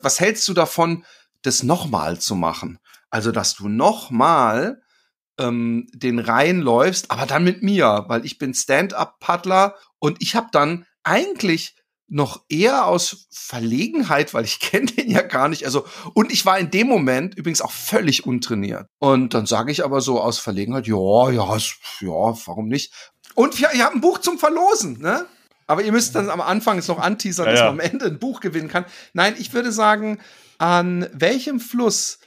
Was hältst du davon, das nochmal zu machen? Also, dass du nochmal ähm, den Rhein läufst, aber dann mit mir, weil ich bin Stand-up-Paddler und ich habe dann eigentlich noch eher aus Verlegenheit, weil ich kenne den ja gar nicht. Also und ich war in dem Moment übrigens auch völlig untrainiert. Und dann sage ich aber so aus Verlegenheit, ja, ja, ja, warum nicht? Und wir, ihr habt ein Buch zum Verlosen, ne? Aber ihr müsst dann am Anfang es noch anteasern, ja, dass man am Ende ein Buch gewinnen kann. Nein, ich würde sagen, an welchem Fluss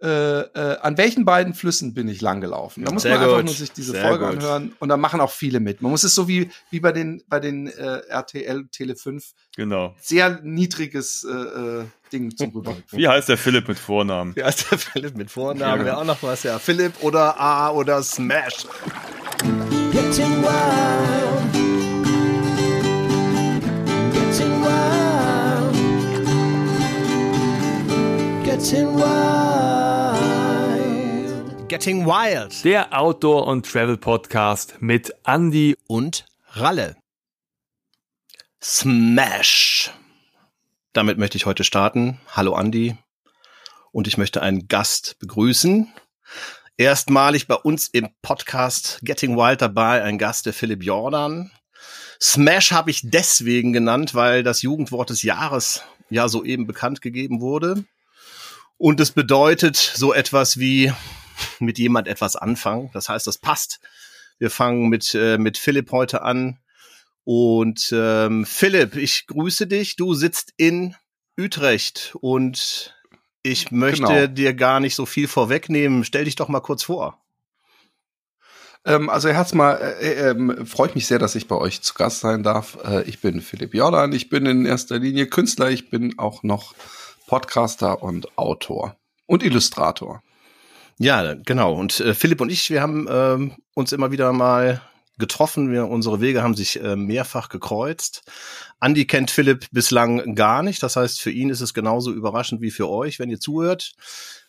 äh, äh, an welchen beiden Flüssen bin ich langgelaufen? Da muss Sehr man einfach nur sich diese Sehr Folge gut. anhören und da machen auch viele mit. Man muss es so wie, wie bei den, bei den äh, RTL Tele 5 genau. sehr niedriges äh, äh Ding zu rüber. Wie heißt der Philipp mit Vornamen? Wie heißt der Philipp mit Vornamen? Ja, Wäre auch noch was, ja. Philipp oder A oder Smash. Getting wild. Getting wild. Getting Wild. Der Outdoor- und Travel-Podcast mit Andy und Ralle. Smash. Damit möchte ich heute starten. Hallo Andy. Und ich möchte einen Gast begrüßen. Erstmalig bei uns im Podcast Getting Wild dabei ein Gast, der Philipp Jordan. Smash habe ich deswegen genannt, weil das Jugendwort des Jahres ja soeben bekannt gegeben wurde. Und es bedeutet so etwas wie mit jemand etwas anfangen. Das heißt, das passt. Wir fangen mit, äh, mit Philipp heute an. Und ähm, Philipp, ich grüße dich. Du sitzt in Utrecht und ich möchte genau. dir gar nicht so viel vorwegnehmen. Stell dich doch mal kurz vor. Ähm, also erstmal äh, äh, freut mich sehr, dass ich bei euch zu Gast sein darf. Äh, ich bin Philipp Jordan. Ich bin in erster Linie Künstler. Ich bin auch noch Podcaster und Autor und Illustrator. Ja, genau. Und äh, Philipp und ich, wir haben ähm, uns immer wieder mal getroffen. Wir, unsere Wege haben sich äh, mehrfach gekreuzt. Andi kennt Philipp bislang gar nicht. Das heißt, für ihn ist es genauso überraschend wie für euch, wenn ihr zuhört.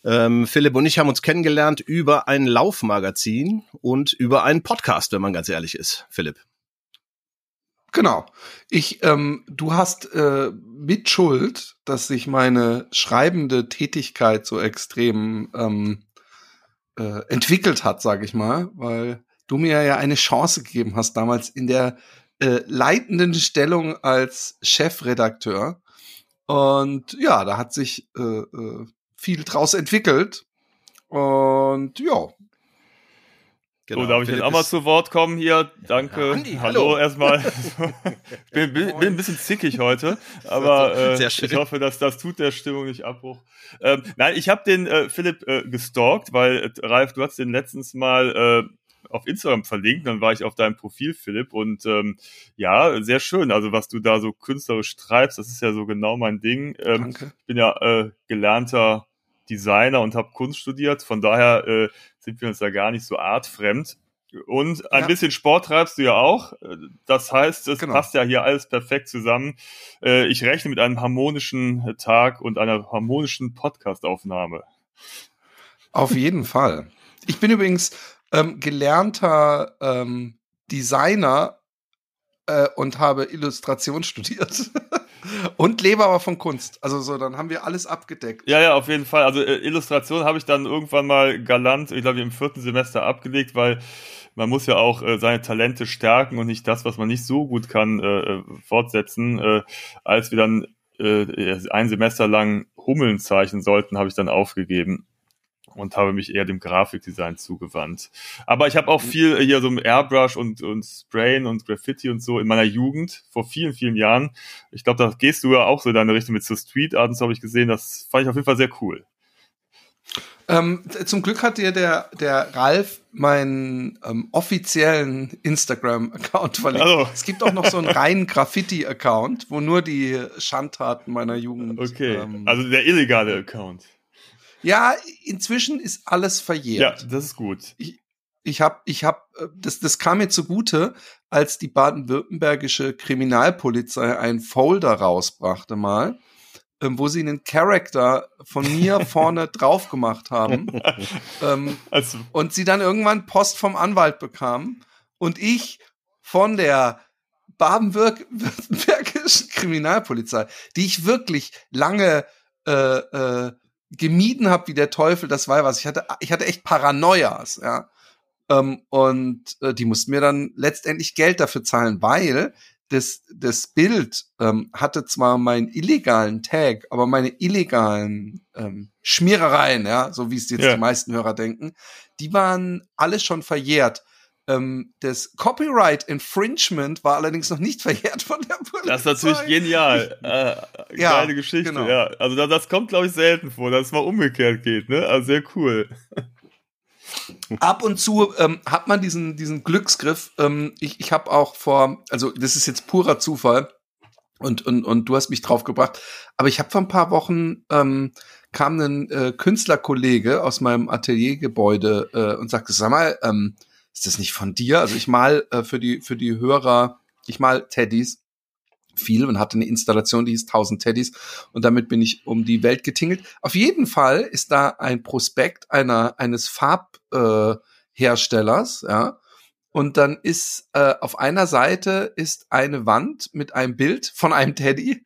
Ähm, Philipp und ich haben uns kennengelernt über ein Laufmagazin und über einen Podcast, wenn man ganz ehrlich ist. Philipp. Genau. Ich, ähm, du hast äh, mit Schuld, dass sich meine schreibende Tätigkeit so extrem ähm, äh, entwickelt hat, sage ich mal, weil du mir ja eine Chance gegeben hast damals in der äh, leitenden Stellung als Chefredakteur. Und ja, da hat sich äh, äh, viel draus entwickelt. Und ja, Genau. So, darf ich Philipp jetzt auch mal zu Wort kommen hier? Danke. Ja, Andi, hallo. hallo erstmal. bin, bin, bin, ein bisschen zickig heute, aber äh, ich hoffe, dass das tut der Stimmung nicht Abbruch. Ähm, nein, ich habe den äh, Philipp äh, gestalkt, weil äh, Ralf, du hast den letztens mal äh, auf Instagram verlinkt, dann war ich auf deinem Profil, Philipp, und ähm, ja, sehr schön. Also was du da so künstlerisch treibst, das ist ja so genau mein Ding. Ähm, Danke. Ich bin ja äh, gelernter Designer und habe Kunst studiert. Von daher äh, sind wir uns da gar nicht so artfremd. Und ein ja. bisschen Sport treibst du ja auch. Das heißt, es genau. passt ja hier alles perfekt zusammen. Äh, ich rechne mit einem harmonischen Tag und einer harmonischen Podcastaufnahme. Auf jeden Fall. Ich bin übrigens ähm, gelernter ähm, Designer äh, und habe Illustration studiert. Und lebe aber von Kunst. Also so, dann haben wir alles abgedeckt. Ja, ja, auf jeden Fall. Also äh, Illustration habe ich dann irgendwann mal galant, ich glaube im vierten Semester abgelegt, weil man muss ja auch äh, seine Talente stärken und nicht das, was man nicht so gut kann, äh, äh fortsetzen. Äh, als wir dann äh, ein Semester lang Hummeln zeichnen sollten, habe ich dann aufgegeben und habe mich eher dem Grafikdesign zugewandt. Aber ich habe auch viel hier so Airbrush und, und Sprayen und Graffiti und so in meiner Jugend, vor vielen, vielen Jahren. Ich glaube, da gehst du ja auch so in deine Richtung mit so Street Art und so habe ich gesehen. Das fand ich auf jeden Fall sehr cool. Ähm, zum Glück hat dir der, der Ralf meinen ähm, offiziellen Instagram-Account verlinkt. Also. Es gibt auch noch so einen reinen Graffiti-Account, wo nur die Schandtaten meiner Jugend. Okay, ähm, also der illegale Account. Ja, inzwischen ist alles verjährt. Ja, das ist gut. Ich, ich habe, ich hab, äh, das, das kam mir zugute, als die baden-württembergische Kriminalpolizei einen Folder rausbrachte mal, ähm, wo sie einen Charakter von mir vorne drauf gemacht haben ähm, also. und sie dann irgendwann Post vom Anwalt bekamen und ich von der baden-württembergischen Kriminalpolizei, die ich wirklich lange äh, äh, gemieden habe wie der Teufel, das war was. Ich hatte, ich hatte echt Paranoias, ja. Ähm, und äh, die mussten mir dann letztendlich Geld dafür zahlen, weil das, das Bild ähm, hatte zwar meinen illegalen Tag, aber meine illegalen ähm, Schmierereien, ja, so wie es jetzt ja. die meisten Hörer denken, die waren alle schon verjährt. Ähm, das Copyright Infringement war allerdings noch nicht verjährt von der Polizei. Das ist natürlich genial. Äh, ja, geile Geschichte, genau. ja. Also das, das kommt, glaube ich, selten vor, dass es mal umgekehrt geht, ne? Also sehr cool. Ab und zu ähm, hat man diesen, diesen Glücksgriff. Ähm, ich ich habe auch vor, also das ist jetzt purer Zufall und, und, und du hast mich drauf gebracht, aber ich habe vor ein paar Wochen ähm, kam ein äh, Künstlerkollege aus meinem Ateliergebäude äh, und sagte, sag mal, ähm, ist das nicht von dir? Also ich mal äh, für die für die Hörer, ich mal Teddys viel und hatte eine Installation, die hieß 1000 Teddys und damit bin ich um die Welt getingelt. Auf jeden Fall ist da ein Prospekt einer eines Farbherstellers, äh, ja. Und dann ist äh, auf einer Seite ist eine Wand mit einem Bild von einem Teddy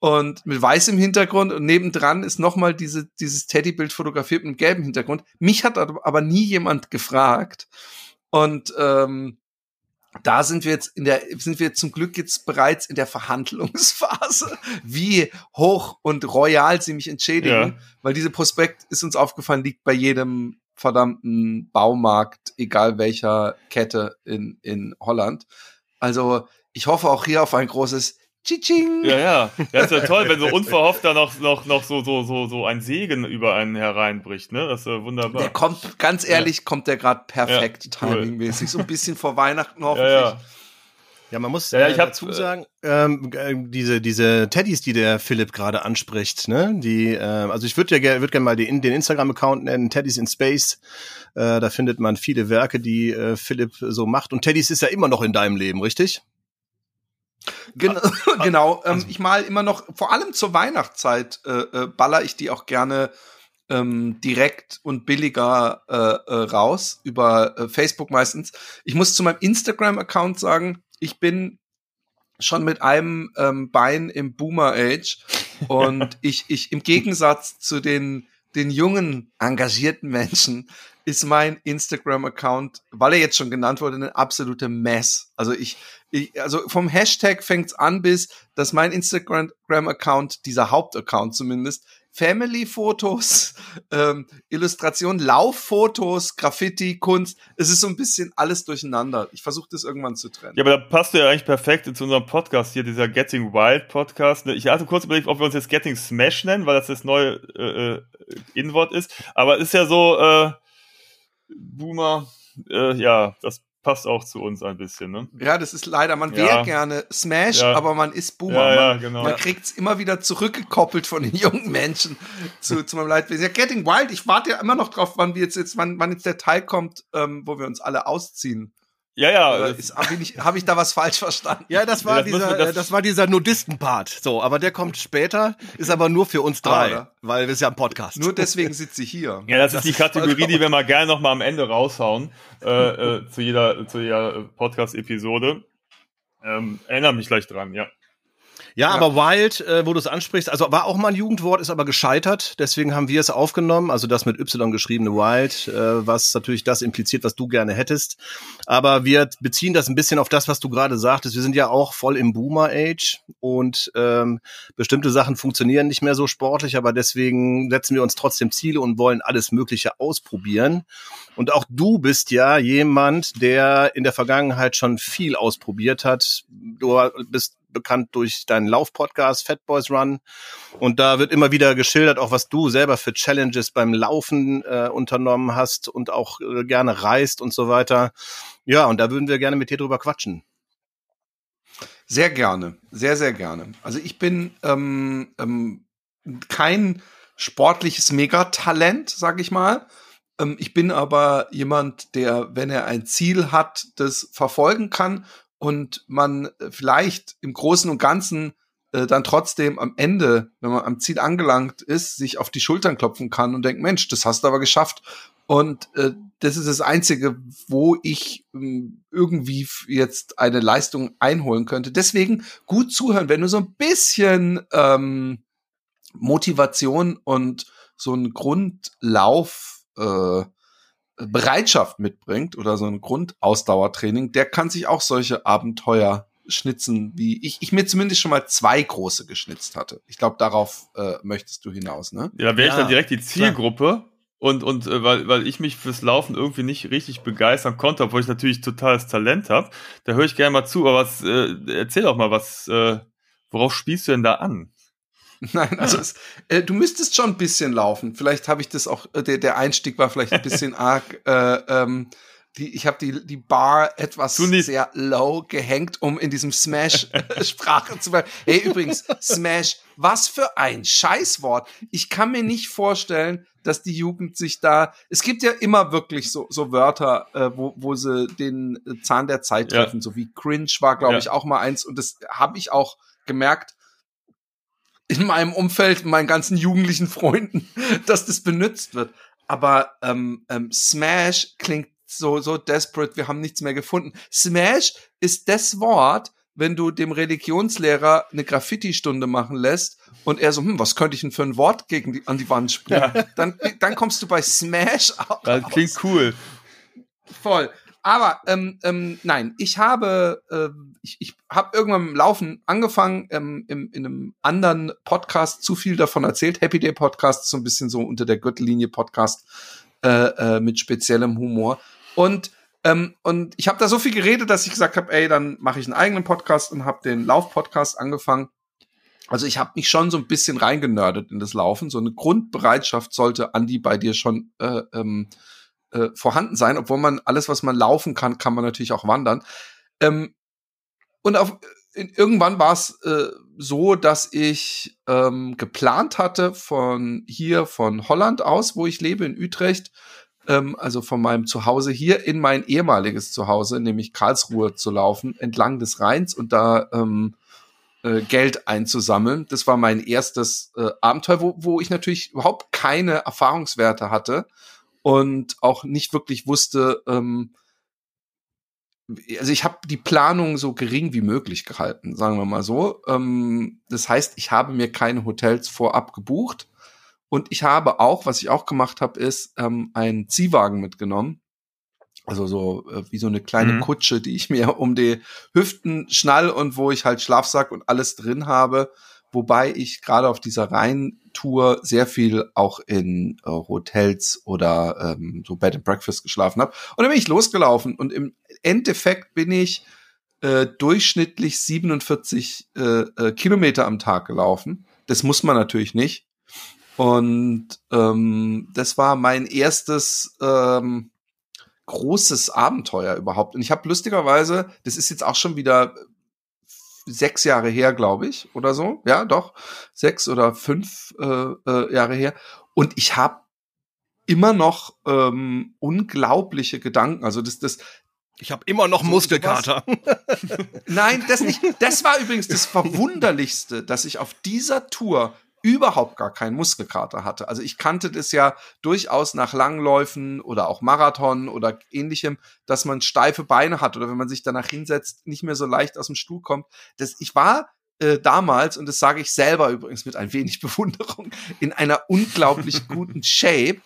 und mit weißem Hintergrund und nebendran ist nochmal diese, dieses Teddybild fotografiert mit gelben Hintergrund. Mich hat aber nie jemand gefragt. Und ähm, da sind wir jetzt in der, sind wir zum Glück jetzt bereits in der Verhandlungsphase, wie hoch und royal sie mich entschädigen, ja. weil diese Prospekt ist uns aufgefallen, liegt bei jedem verdammten Baumarkt, egal welcher Kette in, in Holland. Also ich hoffe auch hier auf ein großes Tsching. Ja, ja. Ja, ist ja toll, wenn so unverhofft da noch, noch, noch so, so, so, so ein Segen über einen hereinbricht, ne? Das ist ja wunderbar. Der kommt, ganz ehrlich, ja. kommt der gerade perfekt ja, cool. timingmäßig. So ein bisschen vor Weihnachten hoffentlich. Ja, ja. Ja, man muss ja, ich äh, dazu sagen, ähm, äh, diese diese Teddys, die der Philipp gerade anspricht, ne, die, äh, also ich würde ja gerne würd gerne mal den, den Instagram-Account nennen, Teddys in Space. Äh, da findet man viele Werke, die äh, Philipp so macht. Und Teddys ist ja immer noch in deinem Leben, richtig? Gen ah, ah, genau, ähm, also ich mal immer noch, vor allem zur Weihnachtszeit, äh, äh, baller ich die auch gerne ähm, direkt und billiger äh, äh, raus, über äh, Facebook meistens. Ich muss zu meinem Instagram-Account sagen, ich bin schon mit einem ähm, Bein im Boomer-Age und ich, ich im Gegensatz zu den, den jungen, engagierten Menschen ist mein Instagram-Account, weil er jetzt schon genannt wurde, eine absolute Mess. Also ich, ich also vom Hashtag fängt's an bis, dass mein Instagram-Account, dieser Hauptaccount zumindest, Family-Fotos, ähm, Illustrationen, Lauffotos, Graffiti, Kunst. Es ist so ein bisschen alles durcheinander. Ich versuche das irgendwann zu trennen. Ja, aber da passt ja eigentlich perfekt zu unserem Podcast hier, dieser Getting Wild Podcast. Ich hatte kurz überlegt, ob wir uns jetzt Getting Smash nennen, weil das das neue äh, äh Inwort ist. Aber es ist ja so, äh, Boomer, äh, ja, das passt auch zu uns ein bisschen, ne? Ja, das ist leider, man wäre ja. gerne Smash, ja. aber man ist Boomer. Ja, ja, genau. Man kriegt es immer wieder zurückgekoppelt von den jungen Menschen zu, zu meinem Leidwesen. Ja, Getting Wild, ich warte ja immer noch drauf, wann wir jetzt, jetzt wann, wann jetzt der Teil kommt, ähm, wo wir uns alle ausziehen. Ja, ja. Habe ich, hab ich da was falsch verstanden? Ja, das war ja, das dieser, das, das war dieser Nudisten-Part. So, aber der kommt später, ist aber nur für uns drei, ah, weil wir sind ja ein Podcast. Nur deswegen sitze ich hier. Ja, das, das ist die Kategorie, die wir mal gerne noch mal am Ende raushauen äh, äh, zu jeder zu jeder Podcast-Episode. Ähm, erinnere mich gleich dran, ja. Ja, ja, aber Wild, äh, wo du es ansprichst, also war auch mal ein Jugendwort, ist aber gescheitert. Deswegen haben wir es aufgenommen, also das mit Y geschriebene Wild, äh, was natürlich das impliziert, was du gerne hättest. Aber wir beziehen das ein bisschen auf das, was du gerade sagtest. Wir sind ja auch voll im Boomer-Age und ähm, bestimmte Sachen funktionieren nicht mehr so sportlich, aber deswegen setzen wir uns trotzdem Ziele und wollen alles Mögliche ausprobieren. Und auch du bist ja jemand, der in der Vergangenheit schon viel ausprobiert hat. Du bist bekannt durch deinen Laufpodcast Fat Boys Run. Und da wird immer wieder geschildert, auch was du selber für Challenges beim Laufen äh, unternommen hast und auch äh, gerne reist und so weiter. Ja, und da würden wir gerne mit dir drüber quatschen. Sehr gerne, sehr, sehr gerne. Also ich bin ähm, ähm, kein sportliches Megatalent, sag ich mal. Ähm, ich bin aber jemand, der, wenn er ein Ziel hat, das verfolgen kann und man äh, vielleicht im Großen und Ganzen äh, dann trotzdem am Ende, wenn man am Ziel angelangt ist, sich auf die Schultern klopfen kann und denkt, Mensch, das hast du aber geschafft. Und äh, das ist das Einzige, wo ich äh, irgendwie jetzt eine Leistung einholen könnte. Deswegen gut zuhören, wenn du so ein bisschen ähm, Motivation und so ein Grundlauf äh, Bereitschaft mitbringt oder so ein Grundausdauertraining, der kann sich auch solche Abenteuer schnitzen, wie ich, ich mir zumindest schon mal zwei große geschnitzt hatte. Ich glaube, darauf äh, möchtest du hinaus, ne? Ja, da wäre ich dann direkt die Zielgruppe. Klar. Und, und äh, weil, weil ich mich fürs Laufen irgendwie nicht richtig begeistern konnte, obwohl ich natürlich totales Talent habe, da höre ich gerne mal zu. Aber was, äh, erzähl doch mal, was, äh, worauf spielst du denn da an? Nein, also es, äh, du müsstest schon ein bisschen laufen. Vielleicht habe ich das auch, äh, der, der Einstieg war vielleicht ein bisschen arg. Äh, ähm, die, ich habe die, die Bar etwas sehr low gehängt, um in diesem Smash-Sprache zu bleiben. Hey, übrigens, Smash, was für ein Scheißwort. Ich kann mir nicht vorstellen, dass die Jugend sich da. Es gibt ja immer wirklich so, so Wörter, äh, wo, wo sie den Zahn der Zeit treffen, ja. so wie cringe war, glaube ja. ich, auch mal eins. Und das habe ich auch gemerkt in meinem Umfeld, meinen ganzen jugendlichen Freunden, dass das benutzt wird. Aber ähm, ähm, Smash klingt so, so desperate, wir haben nichts mehr gefunden. Smash ist das Wort, wenn du dem Religionslehrer eine Graffiti-Stunde machen lässt und er so, hm, was könnte ich denn für ein Wort gegen die, an die Wand springen? Ja. Dann, dann kommst du bei Smash auch. Das klingt cool. Voll. Aber ähm, ähm, nein, ich habe äh, ich, ich habe irgendwann im Laufen angefangen, ähm, im, in einem anderen Podcast zu viel davon erzählt. Happy Day Podcast so ein bisschen so unter der Gürtellinie Podcast äh, äh, mit speziellem Humor. Und ähm, und ich habe da so viel geredet, dass ich gesagt habe, ey, dann mache ich einen eigenen Podcast und habe den Lauf-Podcast angefangen. Also ich habe mich schon so ein bisschen reingenördet in das Laufen. So eine Grundbereitschaft sollte Andi bei dir schon äh, ähm, äh, vorhanden sein, obwohl man alles, was man laufen kann, kann man natürlich auch wandern. Ähm, und auf, in, irgendwann war es äh, so, dass ich ähm, geplant hatte von hier, von Holland aus, wo ich lebe, in Utrecht, ähm, also von meinem Zuhause hier in mein ehemaliges Zuhause, nämlich Karlsruhe, zu laufen, entlang des Rheins und da ähm, äh, Geld einzusammeln. Das war mein erstes äh, Abenteuer, wo, wo ich natürlich überhaupt keine Erfahrungswerte hatte und auch nicht wirklich wusste, ähm, also ich habe die Planung so gering wie möglich gehalten, sagen wir mal so. Ähm, das heißt, ich habe mir keine Hotels vorab gebucht und ich habe auch, was ich auch gemacht habe, ist ähm, einen Ziehwagen mitgenommen. Also so äh, wie so eine kleine mhm. Kutsche, die ich mir um die Hüften schnall und wo ich halt Schlafsack und alles drin habe wobei ich gerade auf dieser Rheintour sehr viel auch in äh, Hotels oder ähm, so Bed and Breakfast geschlafen habe. Und dann bin ich losgelaufen und im Endeffekt bin ich äh, durchschnittlich 47 äh, äh, Kilometer am Tag gelaufen. Das muss man natürlich nicht. Und ähm, das war mein erstes ähm, großes Abenteuer überhaupt. Und ich habe lustigerweise, das ist jetzt auch schon wieder sechs Jahre her, glaube ich, oder so. Ja, doch. Sechs oder fünf äh, äh, Jahre her. Und ich habe immer noch ähm, unglaubliche Gedanken. Also das, das, ich habe immer noch Muskelkater. Nein, das nicht. Das war übrigens das Verwunderlichste, dass ich auf dieser Tour überhaupt gar keinen Muskelkater hatte. Also ich kannte das ja durchaus nach Langläufen oder auch Marathon oder ähnlichem, dass man steife Beine hat oder wenn man sich danach hinsetzt, nicht mehr so leicht aus dem Stuhl kommt. Das, ich war äh, damals, und das sage ich selber übrigens mit ein wenig Bewunderung, in einer unglaublich guten Shape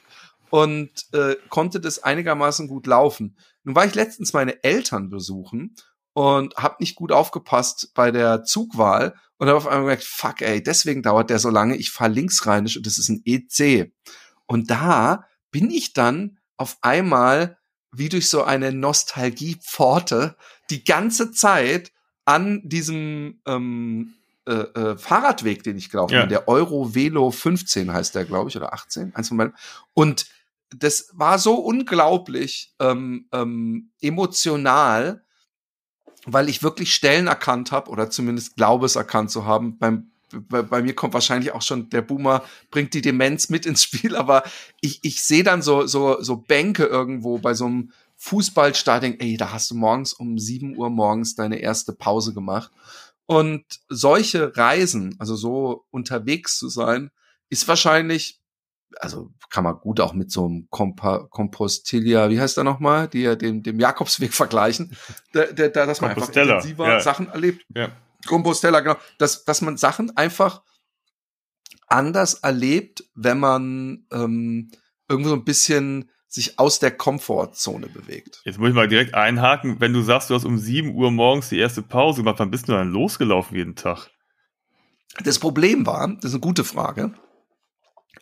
und äh, konnte das einigermaßen gut laufen. Nun war ich letztens meine Eltern besuchen und habe nicht gut aufgepasst bei der Zugwahl und habe auf einmal gemerkt, fuck ey, deswegen dauert der so lange, ich fahre linksrheinisch und das ist ein EC. Und da bin ich dann auf einmal wie durch so eine Nostalgiepforte die ganze Zeit an diesem ähm, äh, äh, Fahrradweg, den ich gelaufen ja. bin, der Euro Velo 15 heißt der, glaube ich, oder 18, eins von beiden. Und das war so unglaublich ähm, ähm, emotional, weil ich wirklich Stellen erkannt habe oder zumindest glaube es erkannt zu haben. Beim, bei, bei, mir kommt wahrscheinlich auch schon der Boomer, bringt die Demenz mit ins Spiel, aber ich, ich sehe dann so, so, so Bänke irgendwo bei so einem Fußballstadion, ey, da hast du morgens um sieben Uhr morgens deine erste Pause gemacht. Und solche Reisen, also so unterwegs zu sein, ist wahrscheinlich also kann man gut auch mit so einem Compa Compostilia, wie heißt der nochmal, die ja dem, dem Jakobsweg vergleichen, der, der, der, dass man einfach intensiver ja. Sachen erlebt. Ja. Compostella, genau, dass, dass man Sachen einfach anders erlebt, wenn man ähm, irgendwo so ein bisschen sich aus der Komfortzone bewegt. Jetzt muss ich mal direkt einhaken. Wenn du sagst, du hast um 7 Uhr morgens die erste Pause gemacht, wann bist du dann losgelaufen jeden Tag? Das Problem war, das ist eine gute Frage.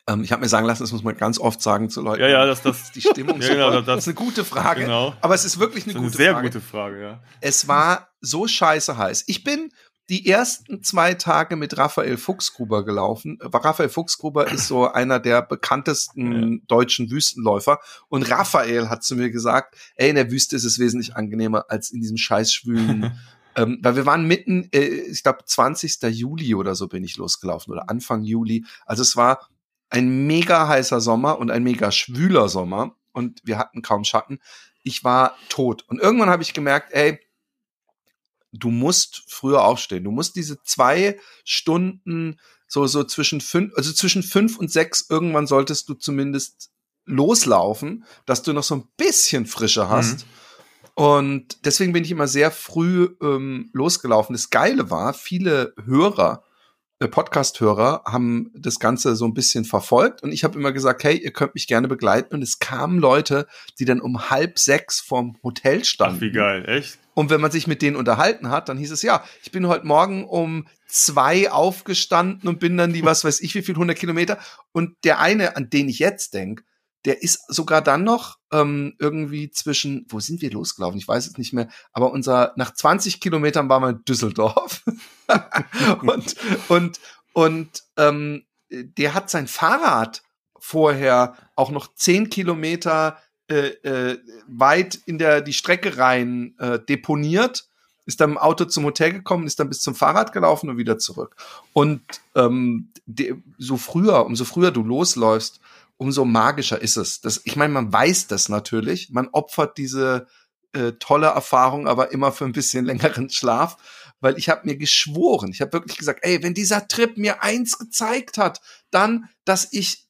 Ähm, ich habe mir sagen lassen, das muss man ganz oft sagen zu Leuten. Ja, ja, das, das die Stimmung. ja, genau, das, das, ist eine gute Frage. Genau. Aber es ist wirklich eine, eine gute sehr Frage. gute Frage, ja. Es war so scheiße heiß. Ich bin die ersten zwei Tage mit Raphael Fuchsgruber gelaufen. Raphael Fuchsgruber ist so einer der bekanntesten ja. deutschen Wüstenläufer. Und Raphael hat zu mir gesagt, ey, in der Wüste ist es wesentlich angenehmer als in diesem scheißschwülen Ähm, weil wir waren mitten, äh, ich glaube 20. Juli oder so bin ich losgelaufen oder Anfang Juli. Also es war ein mega heißer Sommer und ein mega schwüler Sommer und wir hatten kaum Schatten. Ich war tot. Und irgendwann habe ich gemerkt, ey, du musst früher aufstehen. Du musst diese zwei Stunden so, so zwischen fünf, also zwischen fünf und sechs irgendwann solltest du zumindest loslaufen, dass du noch so ein bisschen Frische hast. Mhm. Und deswegen bin ich immer sehr früh ähm, losgelaufen. Das Geile war, viele Hörer, Podcast-Hörer haben das Ganze so ein bisschen verfolgt und ich habe immer gesagt, hey, ihr könnt mich gerne begleiten. Und es kamen Leute, die dann um halb sechs vorm Hotel standen. Ach, wie geil, echt? Und wenn man sich mit denen unterhalten hat, dann hieß es, ja, ich bin heute Morgen um zwei aufgestanden und bin dann die, was weiß ich, wie viel, 100 Kilometer. Und der eine, an den ich jetzt denke, der ist sogar dann noch ähm, irgendwie zwischen, wo sind wir losgelaufen? Ich weiß es nicht mehr, aber unser, nach 20 Kilometern waren wir in Düsseldorf. und, und, und ähm, der hat sein Fahrrad vorher auch noch 10 Kilometer äh, äh, weit in der die Strecke rein äh, deponiert, ist dann im Auto zum Hotel gekommen, ist dann bis zum Fahrrad gelaufen und wieder zurück. Und ähm, de, so früher, umso früher du losläufst, umso magischer ist es. Das, ich meine, man weiß das natürlich. Man opfert diese äh, tolle Erfahrung aber immer für ein bisschen längeren Schlaf, weil ich habe mir geschworen, ich habe wirklich gesagt, ey, wenn dieser Trip mir eins gezeigt hat, dann, dass ich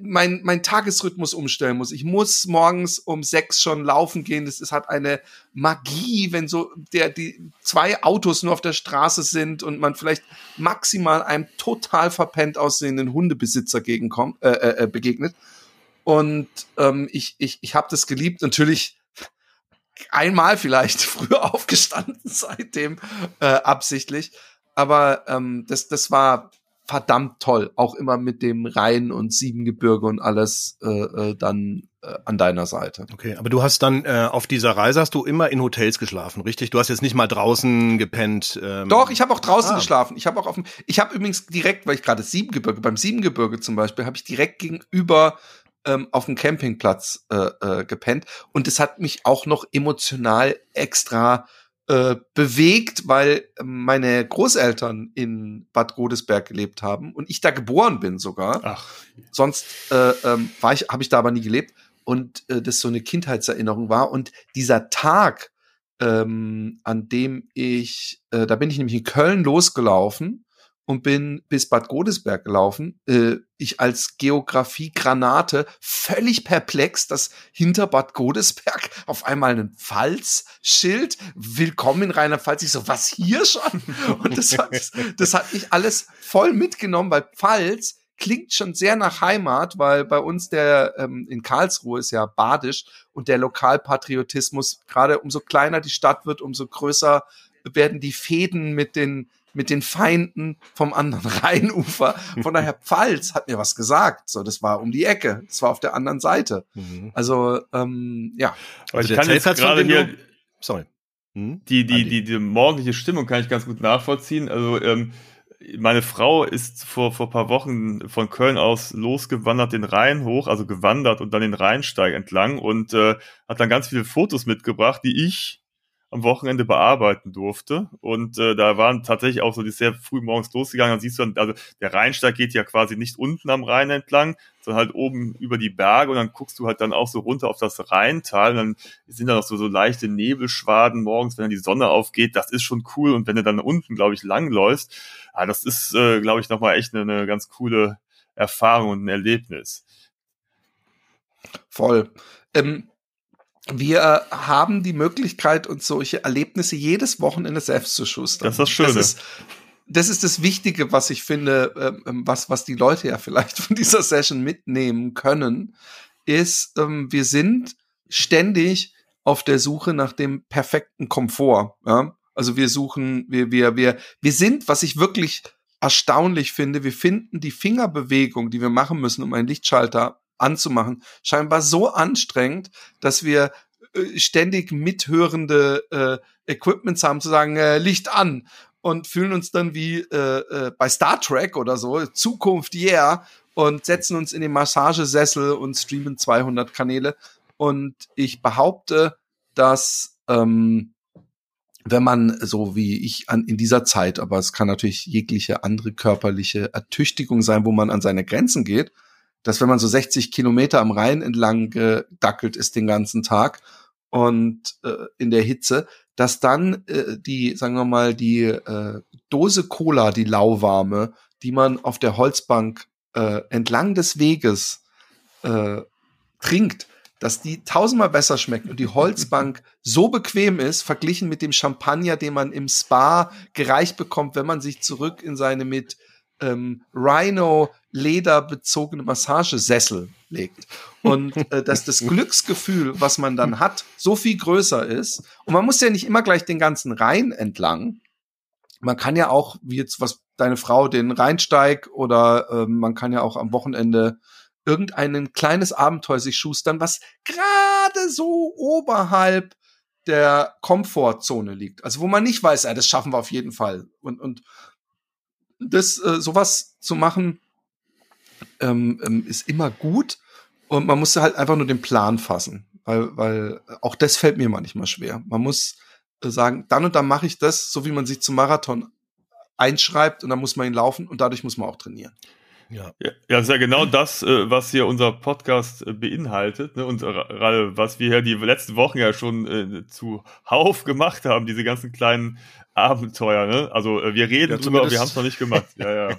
mein, mein Tagesrhythmus umstellen muss. Ich muss morgens um sechs schon laufen gehen. Das ist, hat eine Magie, wenn so der, die zwei Autos nur auf der Straße sind und man vielleicht maximal einem total verpennt aussehenden Hundebesitzer gegenkommt, äh, äh, äh begegnet. Und ähm, ich, ich, ich habe das geliebt. Natürlich einmal vielleicht früher aufgestanden, seitdem äh, absichtlich. Aber ähm, das, das war verdammt toll. Auch immer mit dem Rhein und Siebengebirge und alles äh, äh, dann äh, an deiner Seite. Okay, aber du hast dann äh, auf dieser Reise hast du immer in Hotels geschlafen, richtig? Du hast jetzt nicht mal draußen gepennt. Ähm Doch, ich habe auch draußen ah. geschlafen. Ich habe auch auf dem, ich habe übrigens direkt, weil ich gerade Siebengebirge, beim Siebengebirge zum Beispiel, habe ich direkt gegenüber ähm, auf dem Campingplatz äh, äh, gepennt und es hat mich auch noch emotional extra äh, bewegt, weil meine Großeltern in Bad Godesberg gelebt haben und ich da geboren bin sogar. Ach. Sonst äh, ähm, war ich, habe ich da aber nie gelebt und äh, das so eine Kindheitserinnerung war und dieser Tag, ähm, an dem ich, äh, da bin ich nämlich in Köln losgelaufen und bin bis Bad Godesberg gelaufen. Äh, ich als Geografie-Granate völlig perplex, dass hinter Bad Godesberg auf einmal ein Pfalz-Schild, willkommen in Rheinland-Pfalz. Ich so, was hier schon? Und das hat, das hat mich alles voll mitgenommen, weil Pfalz klingt schon sehr nach Heimat, weil bei uns der ähm, in Karlsruhe ist ja badisch und der Lokalpatriotismus, gerade umso kleiner die Stadt wird, umso größer werden die Fäden mit den mit den Feinden vom anderen Rheinufer. Von daher, Pfalz hat mir was gesagt. So, das war um die Ecke. Das war auf der anderen Seite. Mhm. Also, ähm, ja. Aber ich also kann jetzt gerade hier, sorry. Hm? Die, die, die, die morgendliche Stimmung kann ich ganz gut nachvollziehen. Also, ähm, meine Frau ist vor, vor paar Wochen von Köln aus losgewandert den Rhein hoch, also gewandert und dann den Rheinsteig entlang und äh, hat dann ganz viele Fotos mitgebracht, die ich am Wochenende bearbeiten durfte. Und äh, da waren tatsächlich auch so, die sehr früh morgens losgegangen. Dann siehst du, also der Rheinsteig geht ja quasi nicht unten am Rhein entlang, sondern halt oben über die Berge und dann guckst du halt dann auch so runter auf das Rheintal und dann sind da noch so, so leichte Nebelschwaden morgens, wenn dann die Sonne aufgeht. Das ist schon cool. Und wenn du dann unten, glaube ich, langläufst, ah, das ist, äh, glaube ich, nochmal echt eine, eine ganz coole Erfahrung und ein Erlebnis. Voll. Ähm, wir haben die Möglichkeit, uns solche Erlebnisse jedes Wochenende selbst zu schustern. Das ist das Schöne. Das ist, das ist das Wichtige, was ich finde, ähm, ähm, was, was die Leute ja vielleicht von dieser Session mitnehmen können, ist, ähm, wir sind ständig auf der Suche nach dem perfekten Komfort. Ja? Also wir suchen, wir, wir, wir, wir sind, was ich wirklich erstaunlich finde, wir finden die Fingerbewegung, die wir machen müssen, um einen Lichtschalter anzumachen, scheinbar so anstrengend, dass wir äh, ständig mithörende äh, Equipments haben, zu sagen, äh, Licht an und fühlen uns dann wie äh, äh, bei Star Trek oder so, Zukunft, yeah, und setzen uns in den Massagesessel und streamen 200 Kanäle. Und ich behaupte, dass ähm, wenn man so wie ich an, in dieser Zeit, aber es kann natürlich jegliche andere körperliche Ertüchtigung sein, wo man an seine Grenzen geht, dass wenn man so 60 Kilometer am Rhein entlang gedackelt ist den ganzen Tag und äh, in der Hitze, dass dann äh, die, sagen wir mal, die äh, Dose Cola, die lauwarme, die man auf der Holzbank äh, entlang des Weges äh, trinkt, dass die tausendmal besser schmeckt und die Holzbank so bequem ist, verglichen mit dem Champagner, den man im Spa gereicht bekommt, wenn man sich zurück in seine mit ähm, Rhino Leder bezogene Massagesessel legt. Und äh, dass das Glücksgefühl, was man dann hat, so viel größer ist. Und man muss ja nicht immer gleich den ganzen Rhein entlang. Man kann ja auch, wie jetzt was deine Frau den Rheinsteig oder äh, man kann ja auch am Wochenende irgendein kleines Abenteuer sich schustern, was gerade so oberhalb der Komfortzone liegt. Also wo man nicht weiß, ja, das schaffen wir auf jeden Fall. Und, und das äh, sowas zu machen, ähm, ähm, ist immer gut. Und man muss halt einfach nur den Plan fassen. Weil, weil auch das fällt mir manchmal schwer. Man muss äh, sagen, dann und dann mache ich das, so wie man sich zum Marathon einschreibt und dann muss man ihn laufen und dadurch muss man auch trainieren. Ja. ja, das ist ja genau das, äh, was hier unser Podcast äh, beinhaltet ne? und gerade was wir ja die letzten Wochen ja schon äh, zu Hauf gemacht haben, diese ganzen kleinen Abenteuer, ne? Also äh, wir reden ja, drüber, wir haben es noch nicht gemacht. Ja, ja.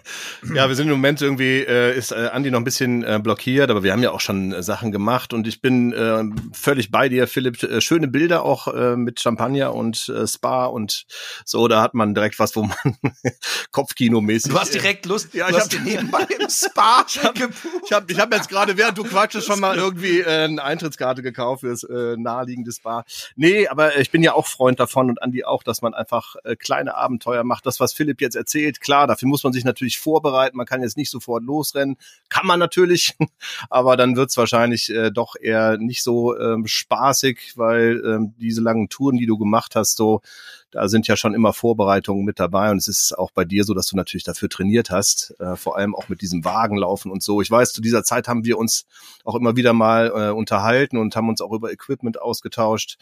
ja, wir sind im Moment irgendwie, äh, ist äh, Andi noch ein bisschen äh, blockiert, aber wir haben ja auch schon äh, Sachen gemacht und ich bin äh, völlig bei dir, Philipp. Äh, schöne Bilder auch äh, mit Champagner und äh, Spa und so, da hat man direkt was, wo man Kopfkino-mäßig. Du hast direkt Lust, ja, ich habe nebenbei im Spa ich hab, Ich habe ich hab jetzt gerade, während du quatschst, schon mal irgendwie äh, eine Eintrittskarte gekauft fürs äh, naheliegende Spa. Nee, aber ich bin ja auch Freund davon und Andi auch, dass man einfach äh, kleine Abenteuer macht. Das, was Philipp jetzt erzählt, klar, dafür muss man sich natürlich vorbereiten. Man kann jetzt nicht sofort losrennen. Kann man natürlich, aber dann wird's wahrscheinlich äh, doch eher nicht so ähm, spaßig, weil ähm, diese langen Touren, die du gemacht hast, so da sind ja schon immer Vorbereitungen mit dabei und es ist auch bei dir so, dass du natürlich dafür trainiert hast, äh, vor allem auch mit diesem Wagenlaufen und so. Ich weiß, zu dieser Zeit haben wir uns auch immer wieder mal äh, unterhalten und haben uns auch über Equipment ausgetauscht.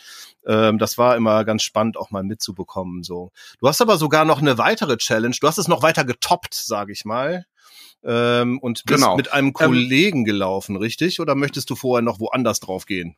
Ähm, das war immer ganz spannend, auch mal mitzubekommen. So, du hast aber sogar noch eine weitere Challenge. Du hast es noch weiter getoppt, sage ich mal. Ähm, und bist genau. mit einem ähm, Kollegen ähm, gelaufen, richtig? Oder möchtest du vorher noch woanders drauf gehen?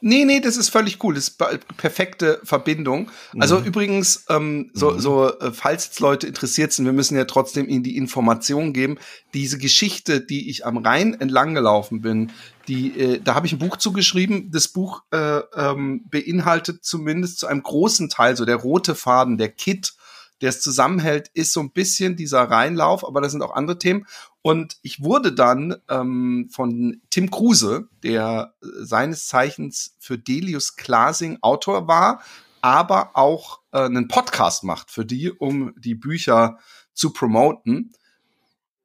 Nee, nee, das ist völlig cool. Das ist perfekte Verbindung. Also mhm. übrigens, ähm, so, mhm. so, äh, falls jetzt Leute interessiert sind, wir müssen ja trotzdem ihnen die Information geben. Diese Geschichte, die ich am Rhein entlang gelaufen bin, die, äh, da habe ich ein Buch zugeschrieben. Das Buch äh, ähm, beinhaltet zumindest zu einem großen Teil so der rote Faden, der Kit der es zusammenhält, ist so ein bisschen dieser Reinlauf, aber da sind auch andere Themen. Und ich wurde dann ähm, von Tim Kruse, der äh, seines Zeichens für Delius Klasing Autor war, aber auch äh, einen Podcast macht für die, um die Bücher zu promoten.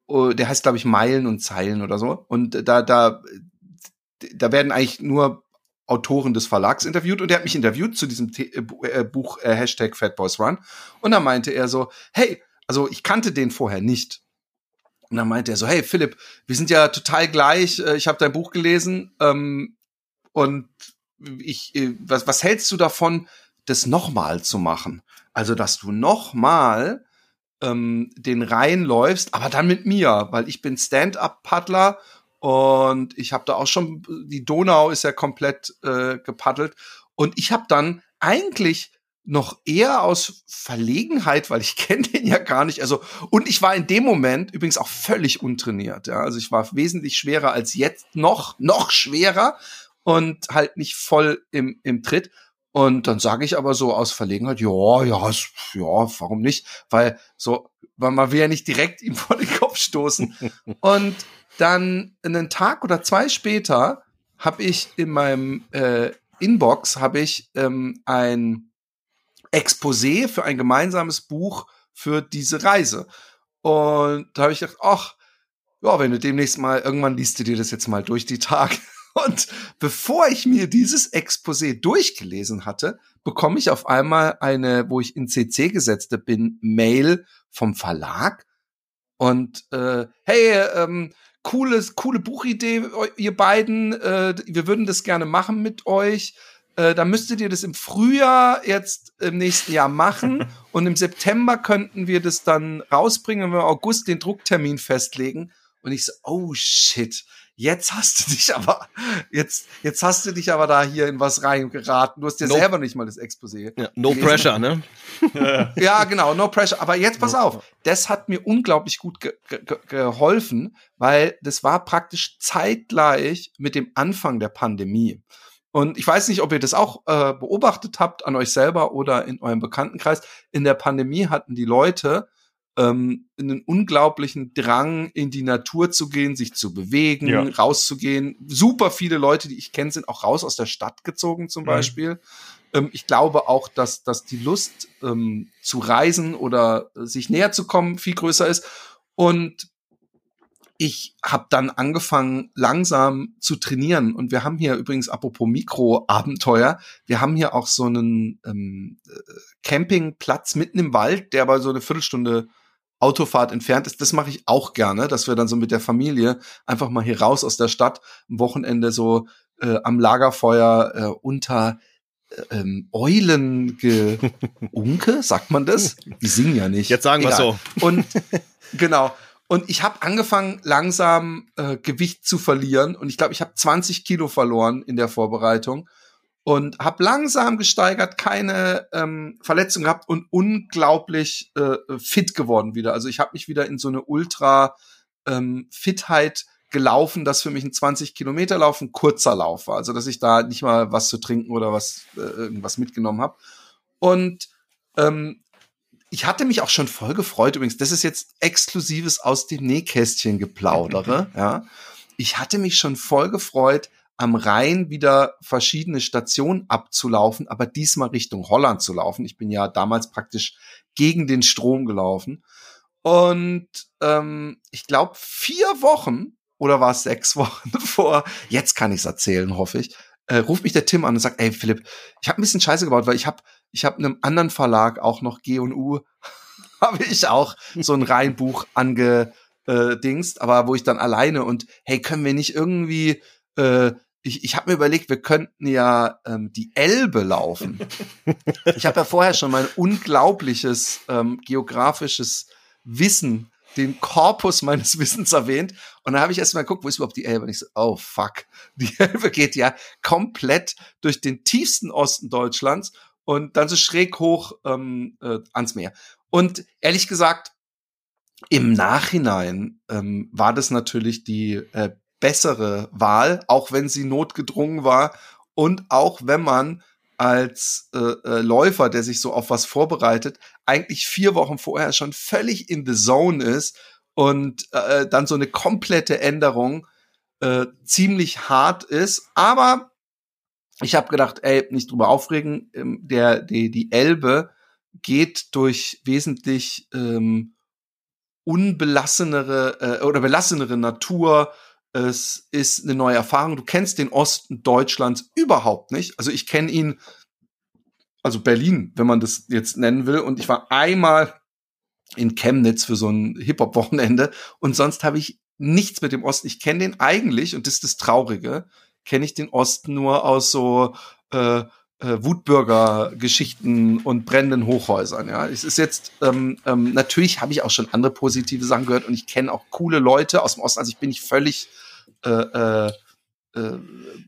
Uh, der heißt, glaube ich, Meilen und Zeilen oder so. Und da, da, da werden eigentlich nur Autoren des Verlags interviewt und er hat mich interviewt zu diesem The äh, äh, Buch äh, Hashtag Fatboys Run und dann meinte er so, hey, also ich kannte den vorher nicht. Und dann meinte er so, hey Philipp, wir sind ja total gleich, äh, ich habe dein Buch gelesen ähm, und ich, äh, was, was hältst du davon, das nochmal zu machen? Also, dass du nochmal ähm, den Rhein läufst, aber dann mit mir, weil ich bin Stand-up-Paddler und ich habe da auch schon, die Donau ist ja komplett äh, gepaddelt. Und ich habe dann eigentlich noch eher aus Verlegenheit, weil ich kenne den ja gar nicht. Also und ich war in dem Moment übrigens auch völlig untrainiert. Ja, also ich war wesentlich schwerer als jetzt noch, noch schwerer und halt nicht voll im im Tritt. Und dann sage ich aber so aus Verlegenheit, ja, ja, ja, warum nicht? Weil so weil man will ja nicht direkt ihm vor den Kopf stoßen. und dann einen Tag oder zwei später habe ich in meinem äh, Inbox habe ich ähm, ein Exposé für ein gemeinsames Buch für diese Reise. Und da habe ich gedacht, ach, ja, wenn du demnächst mal, irgendwann liest du dir das jetzt mal durch die Tage. Und bevor ich mir dieses Exposé durchgelesen hatte, bekomme ich auf einmal eine, wo ich in CC gesetzte bin, Mail vom Verlag. Und äh, hey, ähm, cooles, coole Buchidee, ihr beiden. Äh, wir würden das gerne machen mit euch. Äh, dann müsstet ihr das im Frühjahr jetzt im nächsten Jahr machen und im September könnten wir das dann rausbringen, wenn wir im August den Drucktermin festlegen. Und ich so, oh shit, jetzt hast du dich aber, jetzt, jetzt hast du dich aber da hier in was reingeraten. Du hast dir no, selber nicht mal das Exposé. Ja, no gelesen. pressure, ne? ja, genau, no pressure. Aber jetzt pass auf, das hat mir unglaublich gut ge ge geholfen, weil das war praktisch zeitgleich mit dem Anfang der Pandemie. Und ich weiß nicht, ob ihr das auch äh, beobachtet habt an euch selber oder in eurem Bekanntenkreis. In der Pandemie hatten die Leute ähm, einen unglaublichen Drang, in die Natur zu gehen, sich zu bewegen, ja. rauszugehen. Super viele Leute, die ich kenne, sind auch raus aus der Stadt gezogen zum mhm. Beispiel. Ähm, ich glaube auch, dass, dass die Lust ähm, zu reisen oder äh, sich näher zu kommen viel größer ist. Und ich habe dann angefangen, langsam zu trainieren. Und wir haben hier übrigens, apropos Mikro-Abenteuer, wir haben hier auch so einen ähm, äh, Campingplatz mitten im Wald, der aber so eine Viertelstunde Autofahrt entfernt ist. Das mache ich auch gerne, dass wir dann so mit der Familie einfach mal hier raus aus der Stadt am Wochenende so äh, am Lagerfeuer äh, unter äh, ähm, Eulengeunke, sagt man das? Die singen ja nicht. Jetzt sagen wir so. Und genau. Und ich habe angefangen, langsam äh, Gewicht zu verlieren. Und ich glaube, ich habe 20 Kilo verloren in der Vorbereitung und habe langsam gesteigert, keine ähm, Verletzung gehabt und unglaublich äh, fit geworden wieder. Also ich habe mich wieder in so eine Ultra ähm, Fitheit gelaufen, dass für mich ein 20 Kilometer Lauf ein kurzer Lauf war. Also dass ich da nicht mal was zu trinken oder was äh, irgendwas mitgenommen habe. Und ähm, ich hatte mich auch schon voll gefreut. Übrigens, das ist jetzt exklusives aus dem Nähkästchen geplaudere. ja, ich hatte mich schon voll gefreut, am Rhein wieder verschiedene Stationen abzulaufen, aber diesmal Richtung Holland zu laufen. Ich bin ja damals praktisch gegen den Strom gelaufen. Und ähm, ich glaube, vier Wochen oder war es sechs Wochen vor, jetzt kann ich es erzählen, hoffe ich, äh, ruft mich der Tim an und sagt, ey Philipp, ich habe ein bisschen Scheiße gebaut, weil ich habe ich hab einem anderen Verlag auch noch G&U, habe ich auch so ein Reihenbuch angedingst, aber wo ich dann alleine und hey, können wir nicht irgendwie äh, ich, ich habe mir überlegt, wir könnten ja ähm, die Elbe laufen. ich habe ja vorher schon mein unglaubliches ähm, geografisches Wissen, den Korpus meines Wissens erwähnt. Und dann habe ich erst mal geguckt, wo ist überhaupt die Elbe? Und ich so, oh fuck, die Elbe geht ja komplett durch den tiefsten Osten Deutschlands und dann so schräg hoch ähm, äh, ans Meer. Und ehrlich gesagt, im Nachhinein ähm, war das natürlich die äh, bessere Wahl, auch wenn sie notgedrungen war und auch wenn man als äh, äh, Läufer, der sich so auf was vorbereitet, eigentlich vier Wochen vorher schon völlig in the zone ist und äh, dann so eine komplette Änderung äh, ziemlich hart ist. Aber ich habe gedacht, ey, nicht drüber aufregen. Ähm, der die die Elbe geht durch wesentlich ähm, unbelassenere äh, oder belassenere Natur es ist eine neue Erfahrung. Du kennst den Osten Deutschlands überhaupt nicht. Also ich kenne ihn, also Berlin, wenn man das jetzt nennen will. Und ich war einmal in Chemnitz für so ein Hip-Hop-Wochenende und sonst habe ich nichts mit dem Osten. Ich kenne den eigentlich, und das ist das Traurige, kenne ich den Osten nur aus so äh, äh, Wutbürger-Geschichten und brennenden Hochhäusern. Ja, es ist jetzt ähm, ähm, natürlich habe ich auch schon andere positive Sachen gehört und ich kenne auch coole Leute aus dem Osten. Also ich bin nicht völlig äh, äh, äh,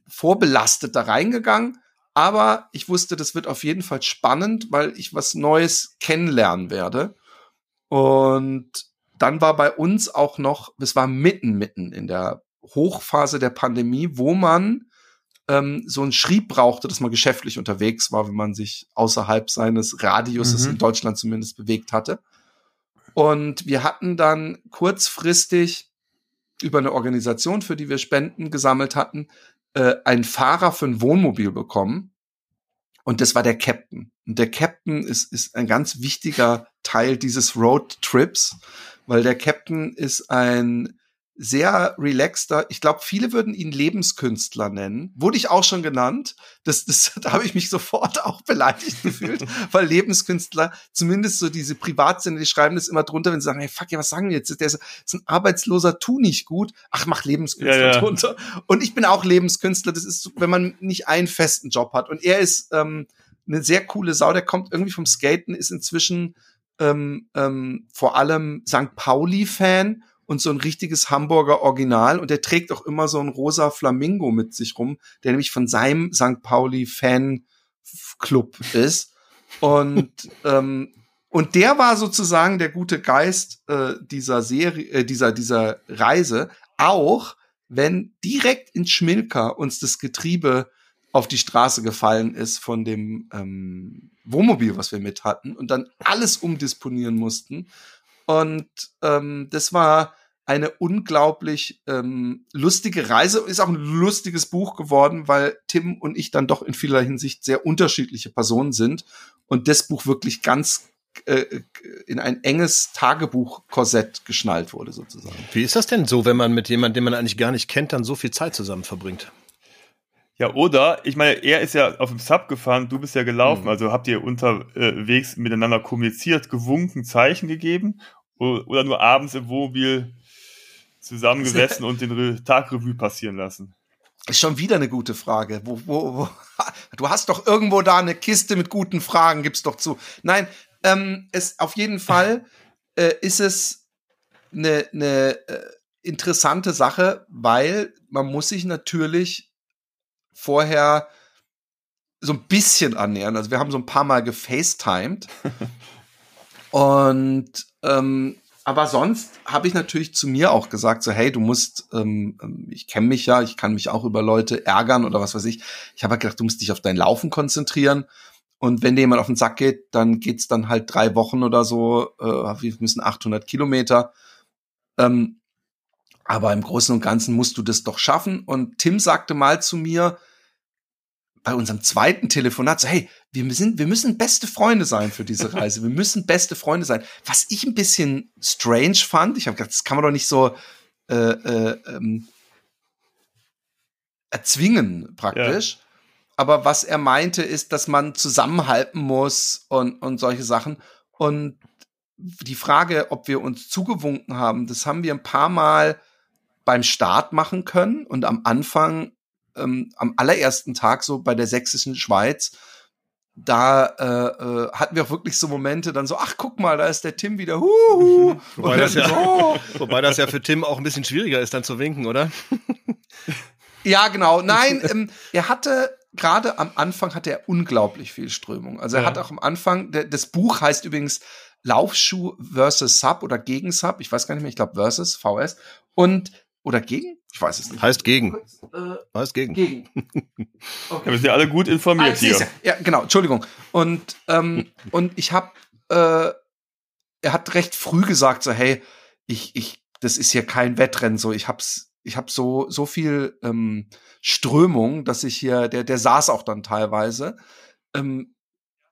vorbelastet da reingegangen. Aber ich wusste, das wird auf jeden Fall spannend, weil ich was Neues kennenlernen werde. Und dann war bei uns auch noch, es war mitten, mitten in der Hochphase der Pandemie, wo man ähm, so ein Schrieb brauchte, dass man geschäftlich unterwegs war, wenn man sich außerhalb seines Radiuses mhm. in Deutschland zumindest bewegt hatte. Und wir hatten dann kurzfristig über eine Organisation, für die wir Spenden gesammelt hatten, äh, einen Fahrer für ein Wohnmobil bekommen. Und das war der Captain. Und der Captain ist, ist ein ganz wichtiger Teil dieses Roadtrips, weil der Captain ist ein sehr relaxter. Ich glaube, viele würden ihn Lebenskünstler nennen. Wurde ich auch schon genannt. Das, das, da habe ich mich sofort auch beleidigt gefühlt, weil Lebenskünstler, zumindest so diese Privatsinne, die schreiben das immer drunter, wenn sie sagen, hey, fuck, ja, was sagen wir jetzt? Der ist, ist ein arbeitsloser, tu nicht gut. Ach, mach Lebenskünstler ja, ja. drunter. Und ich bin auch Lebenskünstler. Das ist, wenn man nicht einen festen Job hat. Und er ist ähm, eine sehr coole Sau. Der kommt irgendwie vom Skaten, ist inzwischen ähm, ähm, vor allem St. Pauli-Fan und so ein richtiges Hamburger Original. Und der trägt auch immer so ein rosa Flamingo mit sich rum, der nämlich von seinem St. Pauli Fanclub ist. Und ähm, und der war sozusagen der gute Geist äh, dieser Serie, äh, dieser dieser Reise, auch wenn direkt in Schmilka uns das Getriebe auf die Straße gefallen ist von dem ähm, Wohnmobil, was wir mit hatten und dann alles umdisponieren mussten und ähm, das war eine unglaublich ähm, lustige Reise. Ist auch ein lustiges Buch geworden, weil Tim und ich dann doch in vieler Hinsicht sehr unterschiedliche Personen sind und das Buch wirklich ganz äh, in ein enges Tagebuch-Korsett geschnallt wurde, sozusagen. Wie ist das denn so, wenn man mit jemandem, den man eigentlich gar nicht kennt, dann so viel Zeit zusammen verbringt? Ja, oder, ich meine, er ist ja auf dem Sub gefahren, du bist ja gelaufen, mhm. also habt ihr unterwegs miteinander kommuniziert, gewunken, Zeichen gegeben oder nur abends im Wohnmobil zusammengesessen und den Tagrevue passieren lassen? Ist schon wieder eine gute Frage. Wo, wo, wo? Du hast doch irgendwo da eine Kiste mit guten Fragen, gib's doch zu. Nein, ähm, es auf jeden Fall äh, ist es eine, eine äh, interessante Sache, weil man muss sich natürlich vorher so ein bisschen annähern. Also wir haben so ein paar Mal gefacetimed. und ähm, aber sonst habe ich natürlich zu mir auch gesagt, so hey, du musst, ähm, ähm ich kenne mich ja, ich kann mich auch über Leute ärgern oder was weiß ich. Ich habe halt gedacht, du musst dich auf dein Laufen konzentrieren. Und wenn dir jemand auf den Sack geht, dann geht's dann halt drei Wochen oder so. Äh, wir müssen 800 Kilometer. Ähm, aber im Großen und Ganzen musst du das doch schaffen. Und Tim sagte mal zu mir, bei unserem zweiten Telefonat so, hey, wir müssen, wir müssen beste Freunde sein für diese Reise. Wir müssen beste Freunde sein. Was ich ein bisschen strange fand, ich habe gedacht, das kann man doch nicht so äh, äh, ähm, erzwingen praktisch. Ja. Aber was er meinte, ist, dass man zusammenhalten muss und, und solche Sachen. Und die Frage, ob wir uns zugewunken haben, das haben wir ein paar Mal beim Start machen können. Und am Anfang ähm, am allerersten Tag so bei der sächsischen Schweiz, da äh, äh, hatten wir auch wirklich so Momente dann so, ach guck mal, da ist der Tim wieder. Huhu. Wobei, das ja, so. wobei das ja für Tim auch ein bisschen schwieriger ist, dann zu winken, oder? ja, genau. Nein, ähm, er hatte gerade am Anfang hatte er unglaublich viel Strömung. Also er ja. hat auch am Anfang, der, das Buch heißt übrigens Laufschuh versus Sub oder gegen Sub, ich weiß gar nicht mehr, ich glaube versus VS und oder gegen? Ich weiß es nicht. Heißt gegen. Äh, heißt gegen. Gegen. Okay. Ja, wir sind ja alle gut informiert ah, hier. Ja, genau, Entschuldigung. Und, ähm, und ich habe, äh, er hat recht früh gesagt, so, hey, ich, ich, das ist hier kein Wettrennen, so, ich hab's, ich hab so, so viel ähm, Strömung, dass ich hier, der, der saß auch dann teilweise. Ähm,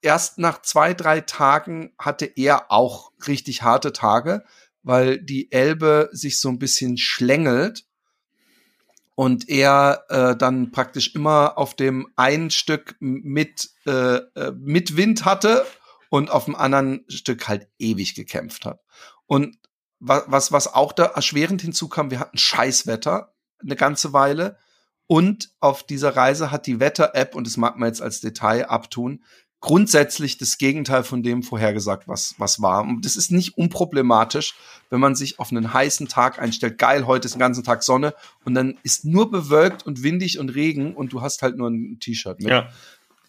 erst nach zwei, drei Tagen hatte er auch richtig harte Tage weil die Elbe sich so ein bisschen schlängelt und er äh, dann praktisch immer auf dem einen Stück mit, äh, äh, mit Wind hatte und auf dem anderen Stück halt ewig gekämpft hat. Und was, was auch da erschwerend hinzukam, wir hatten Scheißwetter eine ganze Weile. Und auf dieser Reise hat die Wetter-App, und das mag man jetzt als Detail abtun, grundsätzlich das Gegenteil von dem vorhergesagt, was, was war. Und das ist nicht unproblematisch, wenn man sich auf einen heißen Tag einstellt. Geil, heute ist den ganzen Tag Sonne und dann ist nur bewölkt und windig und Regen und du hast halt nur ein T-Shirt mit. Ja.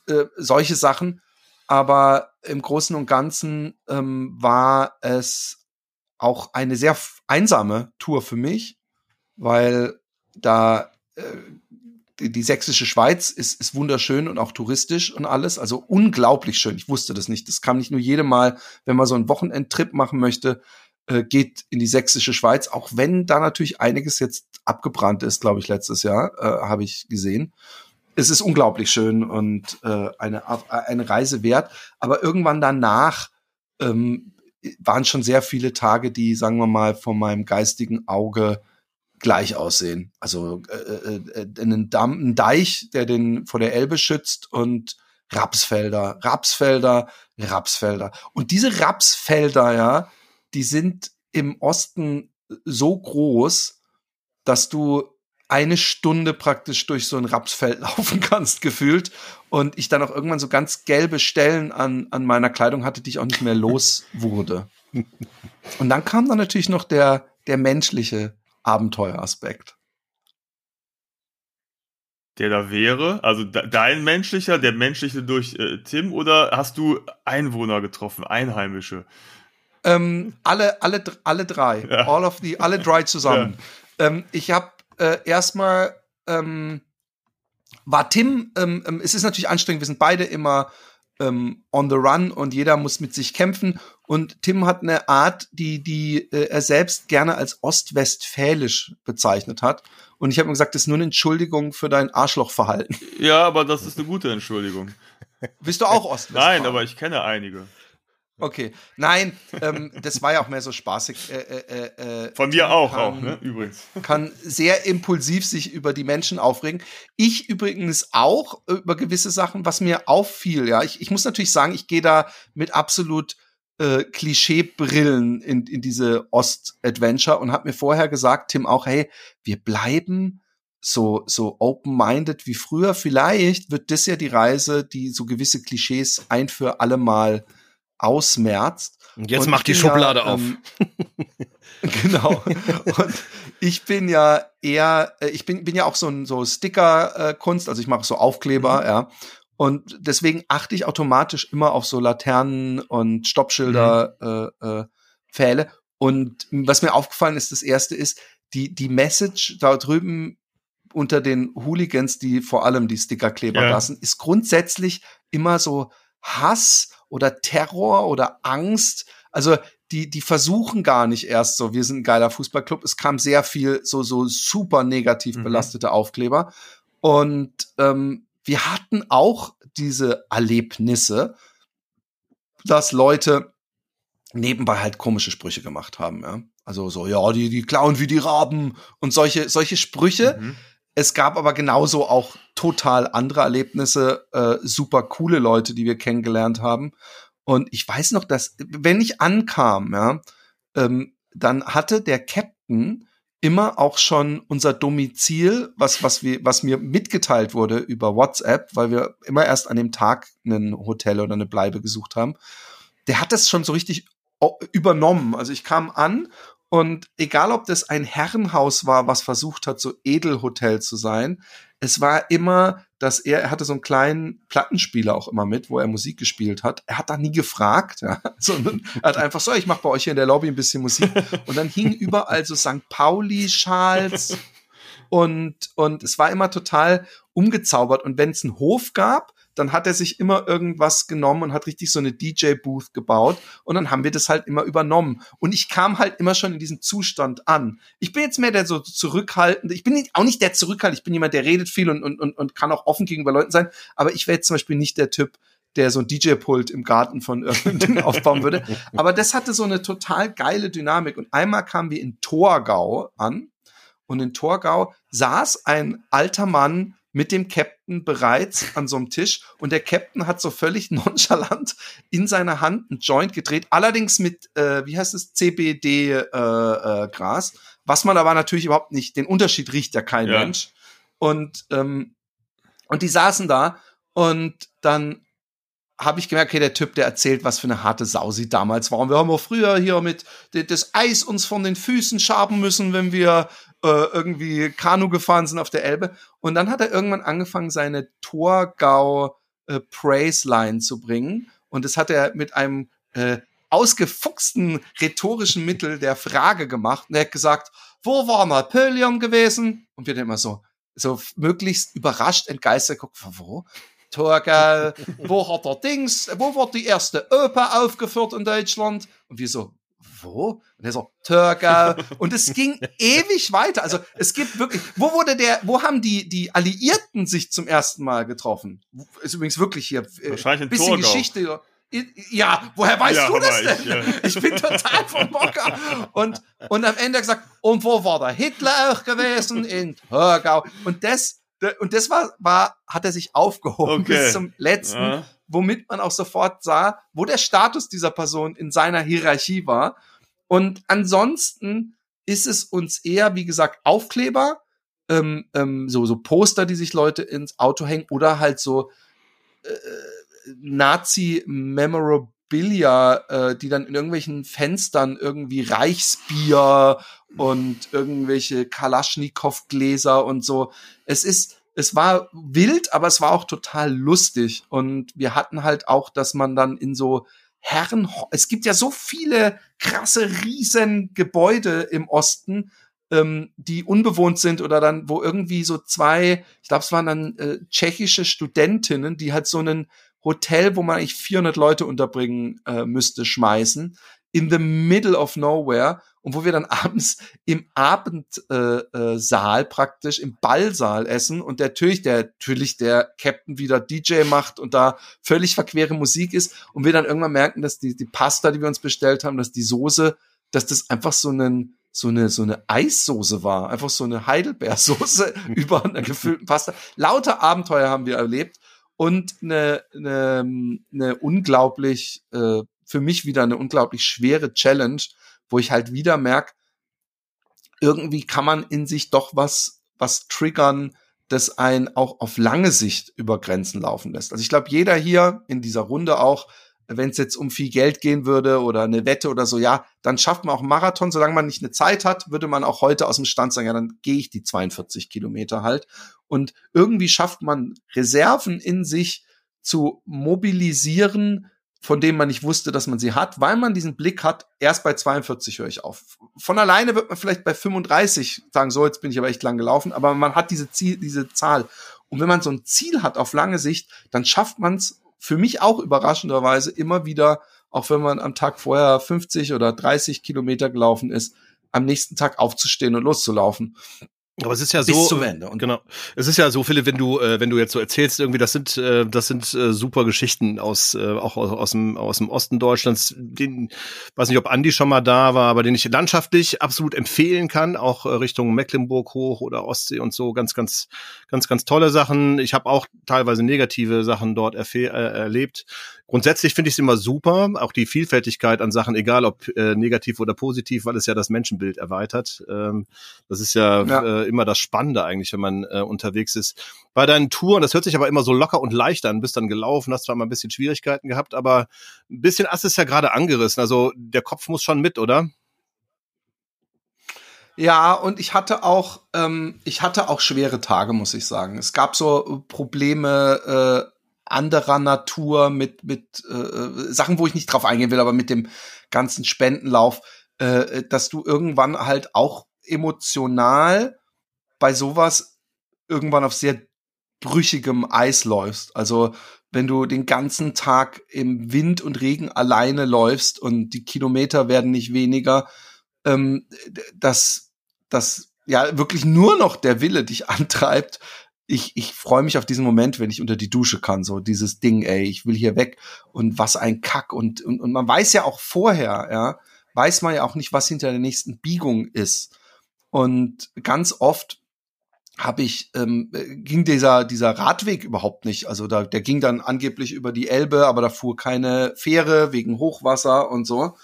Äh, solche Sachen. Aber im Großen und Ganzen ähm, war es auch eine sehr einsame Tour für mich, weil da äh, die, die sächsische Schweiz ist, ist wunderschön und auch touristisch und alles. Also unglaublich schön. Ich wusste das nicht. Das kam nicht nur jedem Mal, wenn man so einen Wochenendtrip machen möchte. äh, geht in die sächsische Schweiz, auch wenn da natürlich einiges jetzt abgebrannt ist, glaube ich, letztes Jahr, äh, habe ich gesehen. Es ist unglaublich schön und äh, eine, eine Reise wert. Aber irgendwann danach ähm, waren schon sehr viele Tage, die, sagen wir mal, von meinem geistigen Auge gleich aussehen. Also äh, äh, äh einen Damm, ein Deich, der den vor der Elbe schützt und Rapsfelder, Rapsfelder, Rapsfelder. Und diese Rapsfelder, ja, die sind im Osten so groß, dass du eine Stunde praktisch durch so ein Rapsfeld laufen kannst, gefühlt. Und ich dann auch irgendwann so ganz gelbe Stellen an, an meiner Kleidung hatte, die ich auch nicht mehr los wurde. Und dann kam dann natürlich noch der, der menschliche Abenteueraspekt. Der da wäre, also dein menschlicher, der menschliche durch äh, Tim, oder hast du Einwohner getroffen, Einheimische? Ähm, alle, alle, alle drei. Ja. All of the, alle drei zusammen. Ja. Ähm, ich habe äh, erstmal ähm, war Tim, ähm, ähm, es ist natürlich anstrengend, wir sind beide immer ähm, on the run und jeder muss mit sich kämpfen. Und Tim hat eine Art, die, die äh, er selbst gerne als ostwestfälisch bezeichnet hat. Und ich habe ihm gesagt, das ist nur eine Entschuldigung für dein Arschlochverhalten. Ja, aber das ist eine gute Entschuldigung. Bist du auch Ostwestfalen? Nein, aber ich kenne einige. Okay, nein, ähm, das war ja auch mehr so spaßig. Äh, äh, äh, Von mir auch, kann, auch, ne? Übrigens. Kann sehr impulsiv sich über die Menschen aufregen. Ich übrigens auch über gewisse Sachen, was mir auffiel. Ja, ich, ich muss natürlich sagen, ich gehe da mit absolut äh, Klischeebrillen in, in diese Ost-Adventure und habe mir vorher gesagt, Tim auch, hey, wir bleiben so so open-minded wie früher. Vielleicht wird das ja die Reise, die so gewisse Klischees ein für alle Mal ausmerzt. Und jetzt und macht die Schublade ja, auf. Ähm, genau. Und ich bin ja eher, äh, ich bin, bin ja auch so ein so Sticker-Kunst, also ich mache so Aufkleber, mhm. ja. Und deswegen achte ich automatisch immer auf so Laternen und Stoppschilder, mhm. äh, äh, Pfähle. Und was mir aufgefallen ist, das erste ist, die, die Message da drüben unter den Hooligans, die vor allem die Stickerkleber ja. lassen, ist grundsätzlich immer so Hass oder Terror oder Angst. Also die, die versuchen gar nicht erst so, wir sind ein geiler Fußballclub. Es kam sehr viel so, so super negativ mhm. belastete mhm. Aufkleber. Und ähm, wir hatten auch diese Erlebnisse, dass Leute nebenbei halt komische Sprüche gemacht haben, ja. Also so, ja, die, die klauen wie die Raben und solche, solche Sprüche. Mhm. Es gab aber genauso auch total andere Erlebnisse, äh, super coole Leute, die wir kennengelernt haben. Und ich weiß noch, dass, wenn ich ankam, ja, ähm, dann hatte der Captain immer auch schon unser Domizil, was, was, wir, was mir mitgeteilt wurde über WhatsApp, weil wir immer erst an dem Tag ein Hotel oder eine Bleibe gesucht haben. Der hat das schon so richtig übernommen. Also ich kam an und egal, ob das ein Herrenhaus war, was versucht hat, so Edelhotel zu sein, es war immer, dass er, er hatte so einen kleinen Plattenspieler auch immer mit, wo er Musik gespielt hat. Er hat da nie gefragt, ja, sondern er hat einfach so, ich mache bei euch hier in der Lobby ein bisschen Musik. Und dann hingen überall so St. Pauli-Schals und, und es war immer total umgezaubert. Und wenn es einen Hof gab, dann hat er sich immer irgendwas genommen und hat richtig so eine DJ-Booth gebaut und dann haben wir das halt immer übernommen. Und ich kam halt immer schon in diesem Zustand an. Ich bin jetzt mehr der so zurückhaltende, ich bin auch nicht der zurückhaltende, ich bin jemand, der redet viel und, und, und, und kann auch offen gegenüber Leuten sein, aber ich wäre jetzt zum Beispiel nicht der Typ, der so ein DJ-Pult im Garten von irgendjemandem aufbauen würde. Aber das hatte so eine total geile Dynamik. Und einmal kamen wir in Torgau an und in Torgau saß ein alter Mann mit dem Captain bereits an so einem Tisch und der Captain hat so völlig nonchalant in seiner Hand ein Joint gedreht, allerdings mit, äh, wie heißt es, CBD-Gras, äh, äh, was man aber natürlich überhaupt nicht, den Unterschied riecht ja kein ja. Mensch. Und, ähm, und die saßen da und dann habe ich gemerkt, okay, der Typ, der erzählt, was für eine harte Sau sie damals war. Und wir haben auch früher hier mit das Eis uns von den Füßen schaben müssen, wenn wir irgendwie Kanu gefahren sind auf der Elbe. Und dann hat er irgendwann angefangen, seine Torgau äh, Praise Line zu bringen. Und das hat er mit einem äh, ausgefuchsten rhetorischen Mittel der Frage gemacht. Und er hat gesagt, wo war Napoleon gewesen? Und wir dann immer so, so möglichst überrascht, entgeistert gucken, wo? Torgau, wo hat er Dings, wo wird die erste Oper aufgeführt in Deutschland? Und wir so, wo? Und er so, Türkei. Und es ging ewig weiter. Also es gibt wirklich, wo wurde der, wo haben die, die Alliierten sich zum ersten Mal getroffen? Ist übrigens wirklich hier, äh, Wahrscheinlich ein bisschen Torgau. Geschichte. Ja, woher weißt ja, du das denn? Ich, ja. ich, bin total vom Bocker. Und, und am Ende gesagt, und wo war der Hitler auch gewesen? In Torgau. Und das, und das war, war, hat er sich aufgehoben okay. bis zum letzten, ja. womit man auch sofort sah, wo der Status dieser Person in seiner Hierarchie war. Und ansonsten ist es uns eher, wie gesagt, Aufkleber, ähm, ähm, so, so Poster, die sich Leute ins Auto hängen oder halt so äh, Nazi-Memorabilia Bilia, äh, die dann in irgendwelchen Fenstern irgendwie Reichsbier und irgendwelche Kalaschnikow-Gläser und so. Es ist, es war wild, aber es war auch total lustig. Und wir hatten halt auch, dass man dann in so Herren, es gibt ja so viele krasse riesen Gebäude im Osten, ähm, die unbewohnt sind oder dann, wo irgendwie so zwei, ich glaube, es waren dann äh, tschechische Studentinnen, die halt so einen Hotel, wo man eigentlich 400 Leute unterbringen äh, müsste, schmeißen, in the middle of nowhere und wo wir dann abends im Abendsaal äh, äh, praktisch im Ballsaal essen und der natürlich der natürlich der Captain wieder DJ macht und da völlig verquere Musik ist und wir dann irgendwann merken, dass die die Pasta, die wir uns bestellt haben, dass die Soße, dass das einfach so einen so eine so eine Eissoße war, einfach so eine Heidelbeersoße über einer gefüllten Pasta. Lauter Abenteuer haben wir erlebt und eine, eine, eine unglaublich, äh, für mich wieder eine unglaublich schwere Challenge, wo ich halt wieder merke, irgendwie kann man in sich doch was, was triggern, das einen auch auf lange Sicht über Grenzen laufen lässt. Also ich glaube, jeder hier in dieser Runde auch wenn es jetzt um viel Geld gehen würde oder eine Wette oder so, ja, dann schafft man auch einen Marathon. Solange man nicht eine Zeit hat, würde man auch heute aus dem Stand sagen, ja, dann gehe ich die 42 Kilometer halt. Und irgendwie schafft man Reserven in sich zu mobilisieren, von denen man nicht wusste, dass man sie hat, weil man diesen Blick hat, erst bei 42 höre ich auf. Von alleine wird man vielleicht bei 35 sagen, so, jetzt bin ich aber echt lang gelaufen, aber man hat diese Ziel, diese Zahl. Und wenn man so ein Ziel hat auf lange Sicht, dann schafft man es für mich auch überraschenderweise immer wieder, auch wenn man am Tag vorher 50 oder 30 Kilometer gelaufen ist, am nächsten Tag aufzustehen und loszulaufen. Aber es ist ja so, Bis zum Ende. Und genau. Es ist ja so, Philipp, wenn du, äh, wenn du jetzt so erzählst, irgendwie, das sind, äh, das sind äh, super Geschichten aus, äh, auch aus, aus dem, aus dem Osten Deutschlands. Den, weiß nicht, ob Andi schon mal da war, aber den ich landschaftlich absolut empfehlen kann, auch äh, Richtung Mecklenburg hoch oder Ostsee und so, ganz, ganz, ganz, ganz tolle Sachen. Ich habe auch teilweise negative Sachen dort äh, erlebt. Grundsätzlich finde ich es immer super, auch die Vielfältigkeit an Sachen, egal ob äh, negativ oder positiv, weil es ja das Menschenbild erweitert. Ähm, das ist ja, ja. Äh, immer das Spannende eigentlich, wenn man äh, unterwegs ist. Bei deinen Touren, das hört sich aber immer so locker und leicht an, bist dann gelaufen, hast zwar mal ein bisschen Schwierigkeiten gehabt, aber ein bisschen Ass ist ja gerade angerissen. Also der Kopf muss schon mit, oder? Ja, und ich hatte auch, ähm, ich hatte auch schwere Tage, muss ich sagen. Es gab so Probleme, äh, anderer Natur, mit, mit äh, äh, Sachen, wo ich nicht drauf eingehen will, aber mit dem ganzen Spendenlauf, äh, dass du irgendwann halt auch emotional bei sowas irgendwann auf sehr brüchigem Eis läufst. Also wenn du den ganzen Tag im Wind und Regen alleine läufst und die Kilometer werden nicht weniger, ähm, dass, dass ja wirklich nur noch der Wille dich antreibt, ich, ich freue mich auf diesen Moment, wenn ich unter die Dusche kann, so dieses Ding, ey, ich will hier weg und was ein Kack und, und, und man weiß ja auch vorher, ja, weiß man ja auch nicht, was hinter der nächsten Biegung ist. Und ganz oft habe ich ähm, ging dieser dieser Radweg überhaupt nicht. Also da der ging dann angeblich über die Elbe, aber da fuhr keine Fähre wegen Hochwasser und so.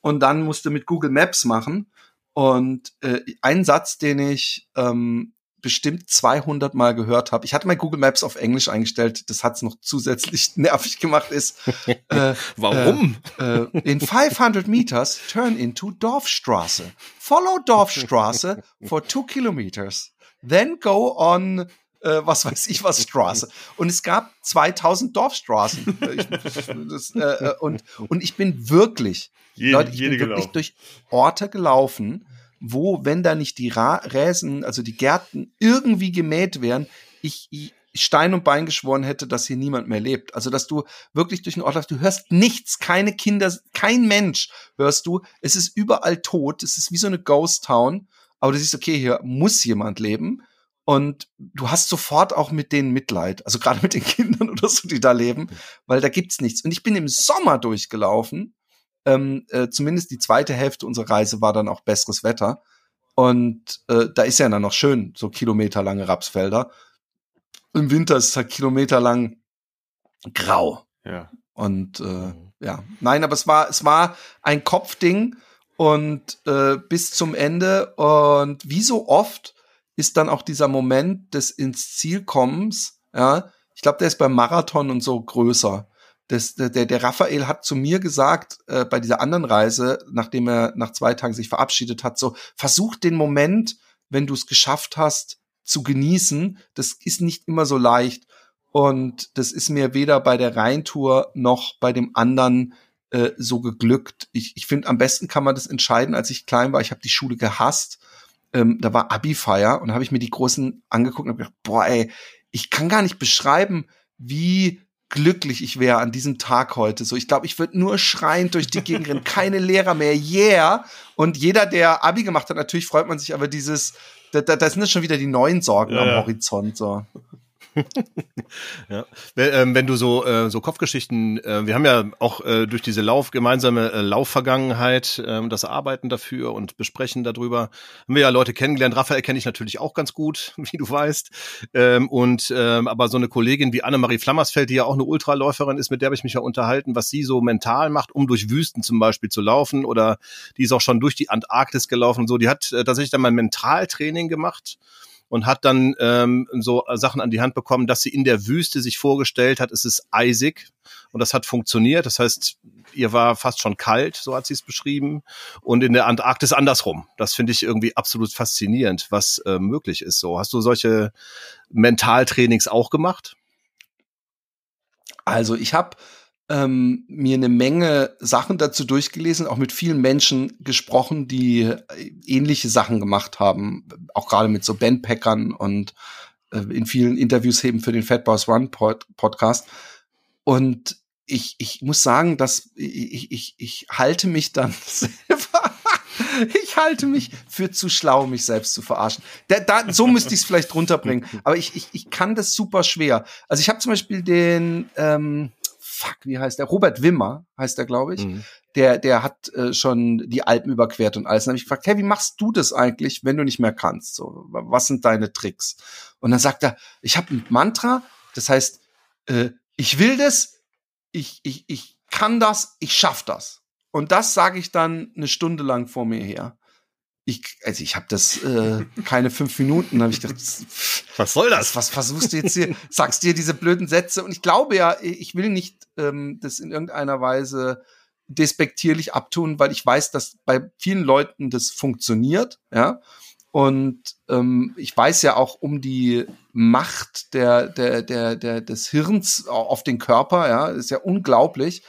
Und dann musste mit Google Maps machen. Und äh, ein Satz, den ich ähm, bestimmt 200 Mal gehört habe. Ich hatte mein Google Maps auf Englisch eingestellt. Das hat's noch zusätzlich nervig gemacht. Ist äh, warum? Äh, äh, in 500 meters turn into Dorfstraße. Follow Dorfstraße for two kilometers. Then go on äh, was weiß ich was Straße. Und es gab 2000 Dorfstraßen. ich, das, äh, äh, und, und ich bin wirklich, jede, Leute, ich bin wirklich gelaufen. durch Orte gelaufen, wo, wenn da nicht die Ra Räsen, also die Gärten irgendwie gemäht wären, ich, ich Stein und Bein geschworen hätte, dass hier niemand mehr lebt. Also, dass du wirklich durch den Ort läufst, du hörst nichts, keine Kinder, kein Mensch hörst du. Es ist überall tot. Es ist wie so eine Ghost Town. Aber du siehst, okay, hier muss jemand leben. Und du hast sofort auch mit denen Mitleid. Also gerade mit den Kindern oder so, die da leben, weil da gibt's nichts. Und ich bin im Sommer durchgelaufen. Ähm, äh, zumindest die zweite Hälfte unserer Reise war dann auch besseres Wetter. Und äh, da ist ja dann noch schön, so kilometerlange Rapsfelder. Im Winter ist es halt kilometerlang grau. Ja. Und äh, mhm. ja, nein, aber es war, es war ein Kopfding und äh, bis zum Ende. Und wie so oft ist dann auch dieser Moment des ins Ziel kommens, ja, ich glaube, der ist beim Marathon und so größer. Das, der, der Raphael hat zu mir gesagt, äh, bei dieser anderen Reise, nachdem er nach zwei Tagen sich verabschiedet hat, so, versuch den Moment, wenn du es geschafft hast, zu genießen. Das ist nicht immer so leicht. Und das ist mir weder bei der Rheintour noch bei dem anderen äh, so geglückt. Ich, ich finde, am besten kann man das entscheiden, als ich klein war. Ich habe die Schule gehasst. Ähm, da war Abi-Feier und habe ich mir die Großen angeguckt und habe gedacht, boah, ey, ich kann gar nicht beschreiben, wie glücklich ich wäre an diesem Tag heute. So, ich glaube, ich würde nur schreiend durch die Gegend rennen, keine Lehrer mehr, yeah. Und jeder, der Abi gemacht hat, natürlich freut man sich, aber dieses, da, da, da sind schon wieder die neuen Sorgen ja, am Horizont. So. ja. Wenn, ähm, wenn du so, äh, so Kopfgeschichten, äh, wir haben ja auch äh, durch diese Lauf, gemeinsame Laufvergangenheit, äh, das Arbeiten dafür und Besprechen darüber, haben wir ja Leute kennengelernt. Raphael kenne ich natürlich auch ganz gut, wie du weißt. Ähm, und ähm, aber so eine Kollegin wie Annemarie Flammersfeld, die ja auch eine Ultraläuferin ist, mit der habe ich mich ja unterhalten, was sie so mental macht, um durch Wüsten zum Beispiel zu laufen. Oder die ist auch schon durch die Antarktis gelaufen und so. Die hat tatsächlich dann mal Mentaltraining gemacht und hat dann ähm, so Sachen an die Hand bekommen, dass sie in der Wüste sich vorgestellt hat, es ist eisig und das hat funktioniert. Das heißt, ihr war fast schon kalt, so hat sie es beschrieben, und in der Antarktis andersrum. Das finde ich irgendwie absolut faszinierend, was äh, möglich ist. So, hast du solche Mentaltrainings auch gemacht? Also ich habe ähm, mir eine Menge Sachen dazu durchgelesen, auch mit vielen Menschen gesprochen, die äh, ähnliche Sachen gemacht haben, auch gerade mit so Bandpackern und äh, in vielen Interviews eben für den Fat Boys Run Pod Podcast. Und ich, ich muss sagen, dass ich, ich, ich halte mich dann selber ich halte mich für zu schlau, mich selbst zu verarschen. Da, da, so müsste ich es vielleicht runterbringen. Aber ich, ich, ich kann das super schwer. Also ich habe zum Beispiel den, ähm, fuck, wie heißt der? Robert Wimmer heißt der, glaube ich. Mhm. Der, der hat äh, schon die Alpen überquert und alles. Dann habe ich gefragt, hey, wie machst du das eigentlich, wenn du nicht mehr kannst? So, was sind deine Tricks? Und dann sagt er, ich habe ein Mantra, das heißt, äh, ich will das, ich, ich, ich kann das, ich schaff das. Und das sage ich dann eine Stunde lang vor mir her ich, also ich habe das äh, keine fünf Minuten, habe ich gedacht, was soll das? Was versuchst du jetzt hier? Sagst dir diese blöden Sätze und ich glaube ja, ich will nicht ähm, das in irgendeiner Weise despektierlich abtun, weil ich weiß, dass bei vielen Leuten das funktioniert, ja. Und ähm, ich weiß ja auch um die Macht der, der, der, der, des Hirns auf den Körper, ja, ist ja unglaublich.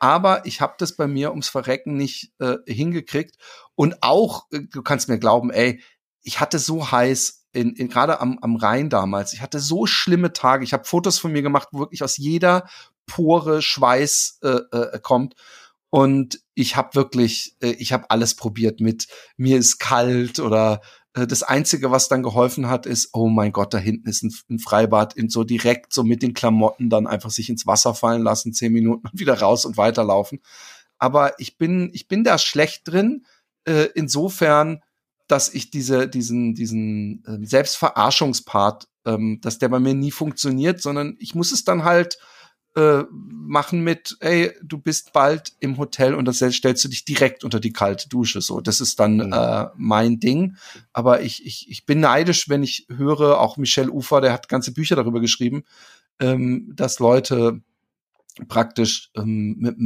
Aber ich habe das bei mir ums Verrecken nicht äh, hingekriegt. Und auch, äh, du kannst mir glauben, ey, ich hatte so heiß, in, in gerade am, am Rhein damals, ich hatte so schlimme Tage. Ich habe Fotos von mir gemacht, wirklich aus jeder Pore Schweiß äh, äh, kommt. Und ich habe wirklich, äh, ich habe alles probiert mit mir ist kalt oder äh, das Einzige, was dann geholfen hat, ist, oh mein Gott, da hinten ist ein, ein, Freibad, in so direkt so mit den Klamotten dann einfach sich ins Wasser fallen lassen, zehn Minuten und wieder raus und weiterlaufen. Aber ich bin, ich bin da schlecht drin, äh, insofern, dass ich diese, diesen, diesen äh, Selbstverarschungspart, ähm, dass der bei mir nie funktioniert, sondern ich muss es dann halt äh, machen mit, ey, du bist bald im Hotel und das stellst du dich direkt unter die kalte Dusche. So, das ist dann mhm. äh, mein Ding. Aber ich, ich, ich bin neidisch, wenn ich höre, auch Michel Ufer, der hat ganze Bücher darüber geschrieben, ähm, dass Leute praktisch ähm, mit,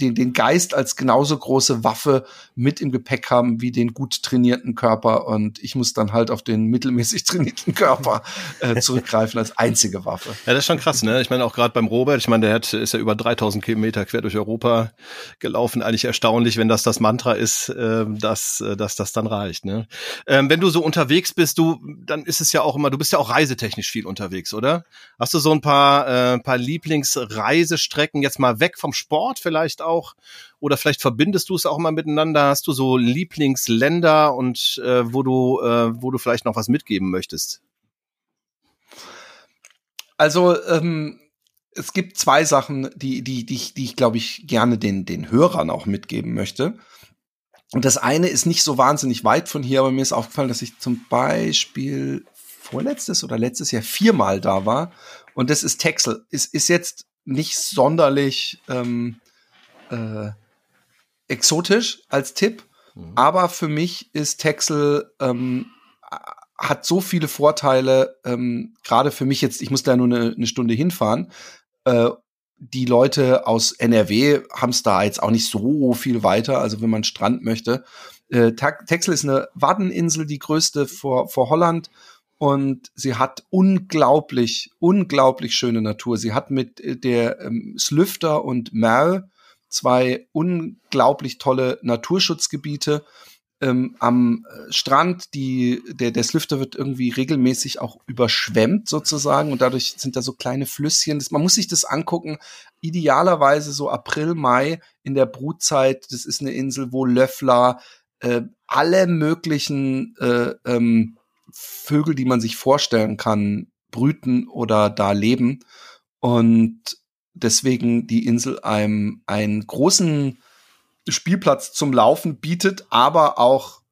den, den Geist als genauso große Waffe mit im Gepäck haben wie den gut trainierten Körper und ich muss dann halt auf den mittelmäßig trainierten Körper äh, zurückgreifen als einzige Waffe. Ja, das ist schon krass, ne? Ich meine auch gerade beim Robert, ich meine, der hat, ist ja über 3000 Kilometer quer durch Europa gelaufen. Eigentlich erstaunlich, wenn das das Mantra ist, äh, dass, äh, dass das dann reicht, ne? Ähm, wenn du so unterwegs bist, du, dann ist es ja auch immer, du bist ja auch reisetechnisch viel unterwegs, oder? Hast du so ein paar, äh, paar Lieblingsreise Strecken jetzt mal weg vom Sport vielleicht auch? Oder vielleicht verbindest du es auch mal miteinander? Hast du so Lieblingsländer und äh, wo du, äh, wo du vielleicht noch was mitgeben möchtest? Also ähm, es gibt zwei Sachen, die, die, die, die ich, glaube ich, gerne den, den Hörern auch mitgeben möchte. Und das eine ist nicht so wahnsinnig weit von hier, aber mir ist aufgefallen, dass ich zum Beispiel vorletztes oder letztes Jahr viermal da war. Und das ist Texel. Ist, ist jetzt nicht sonderlich ähm, äh, exotisch als Tipp, mhm. aber für mich ist Texel ähm, hat so viele Vorteile, ähm, gerade für mich jetzt, ich muss da nur eine, eine Stunde hinfahren. Äh, die Leute aus NRW haben es da jetzt auch nicht so viel weiter, also wenn man Strand möchte. Äh, Texel ist eine Waddeninsel, die größte vor, vor Holland und sie hat unglaublich, unglaublich schöne Natur. Sie hat mit äh, der ähm, Slüfter und Merl zwei unglaublich tolle Naturschutzgebiete. Ähm, am äh, Strand, die, der, der Slüfter wird irgendwie regelmäßig auch überschwemmt sozusagen und dadurch sind da so kleine Flüsschen. Das, man muss sich das angucken. Idealerweise so April, Mai in der Brutzeit. Das ist eine Insel, wo Löffler, äh, alle möglichen äh, ähm, Vögel, die man sich vorstellen kann, brüten oder da leben. Und deswegen die Insel einem einen großen Spielplatz zum Laufen bietet, aber auch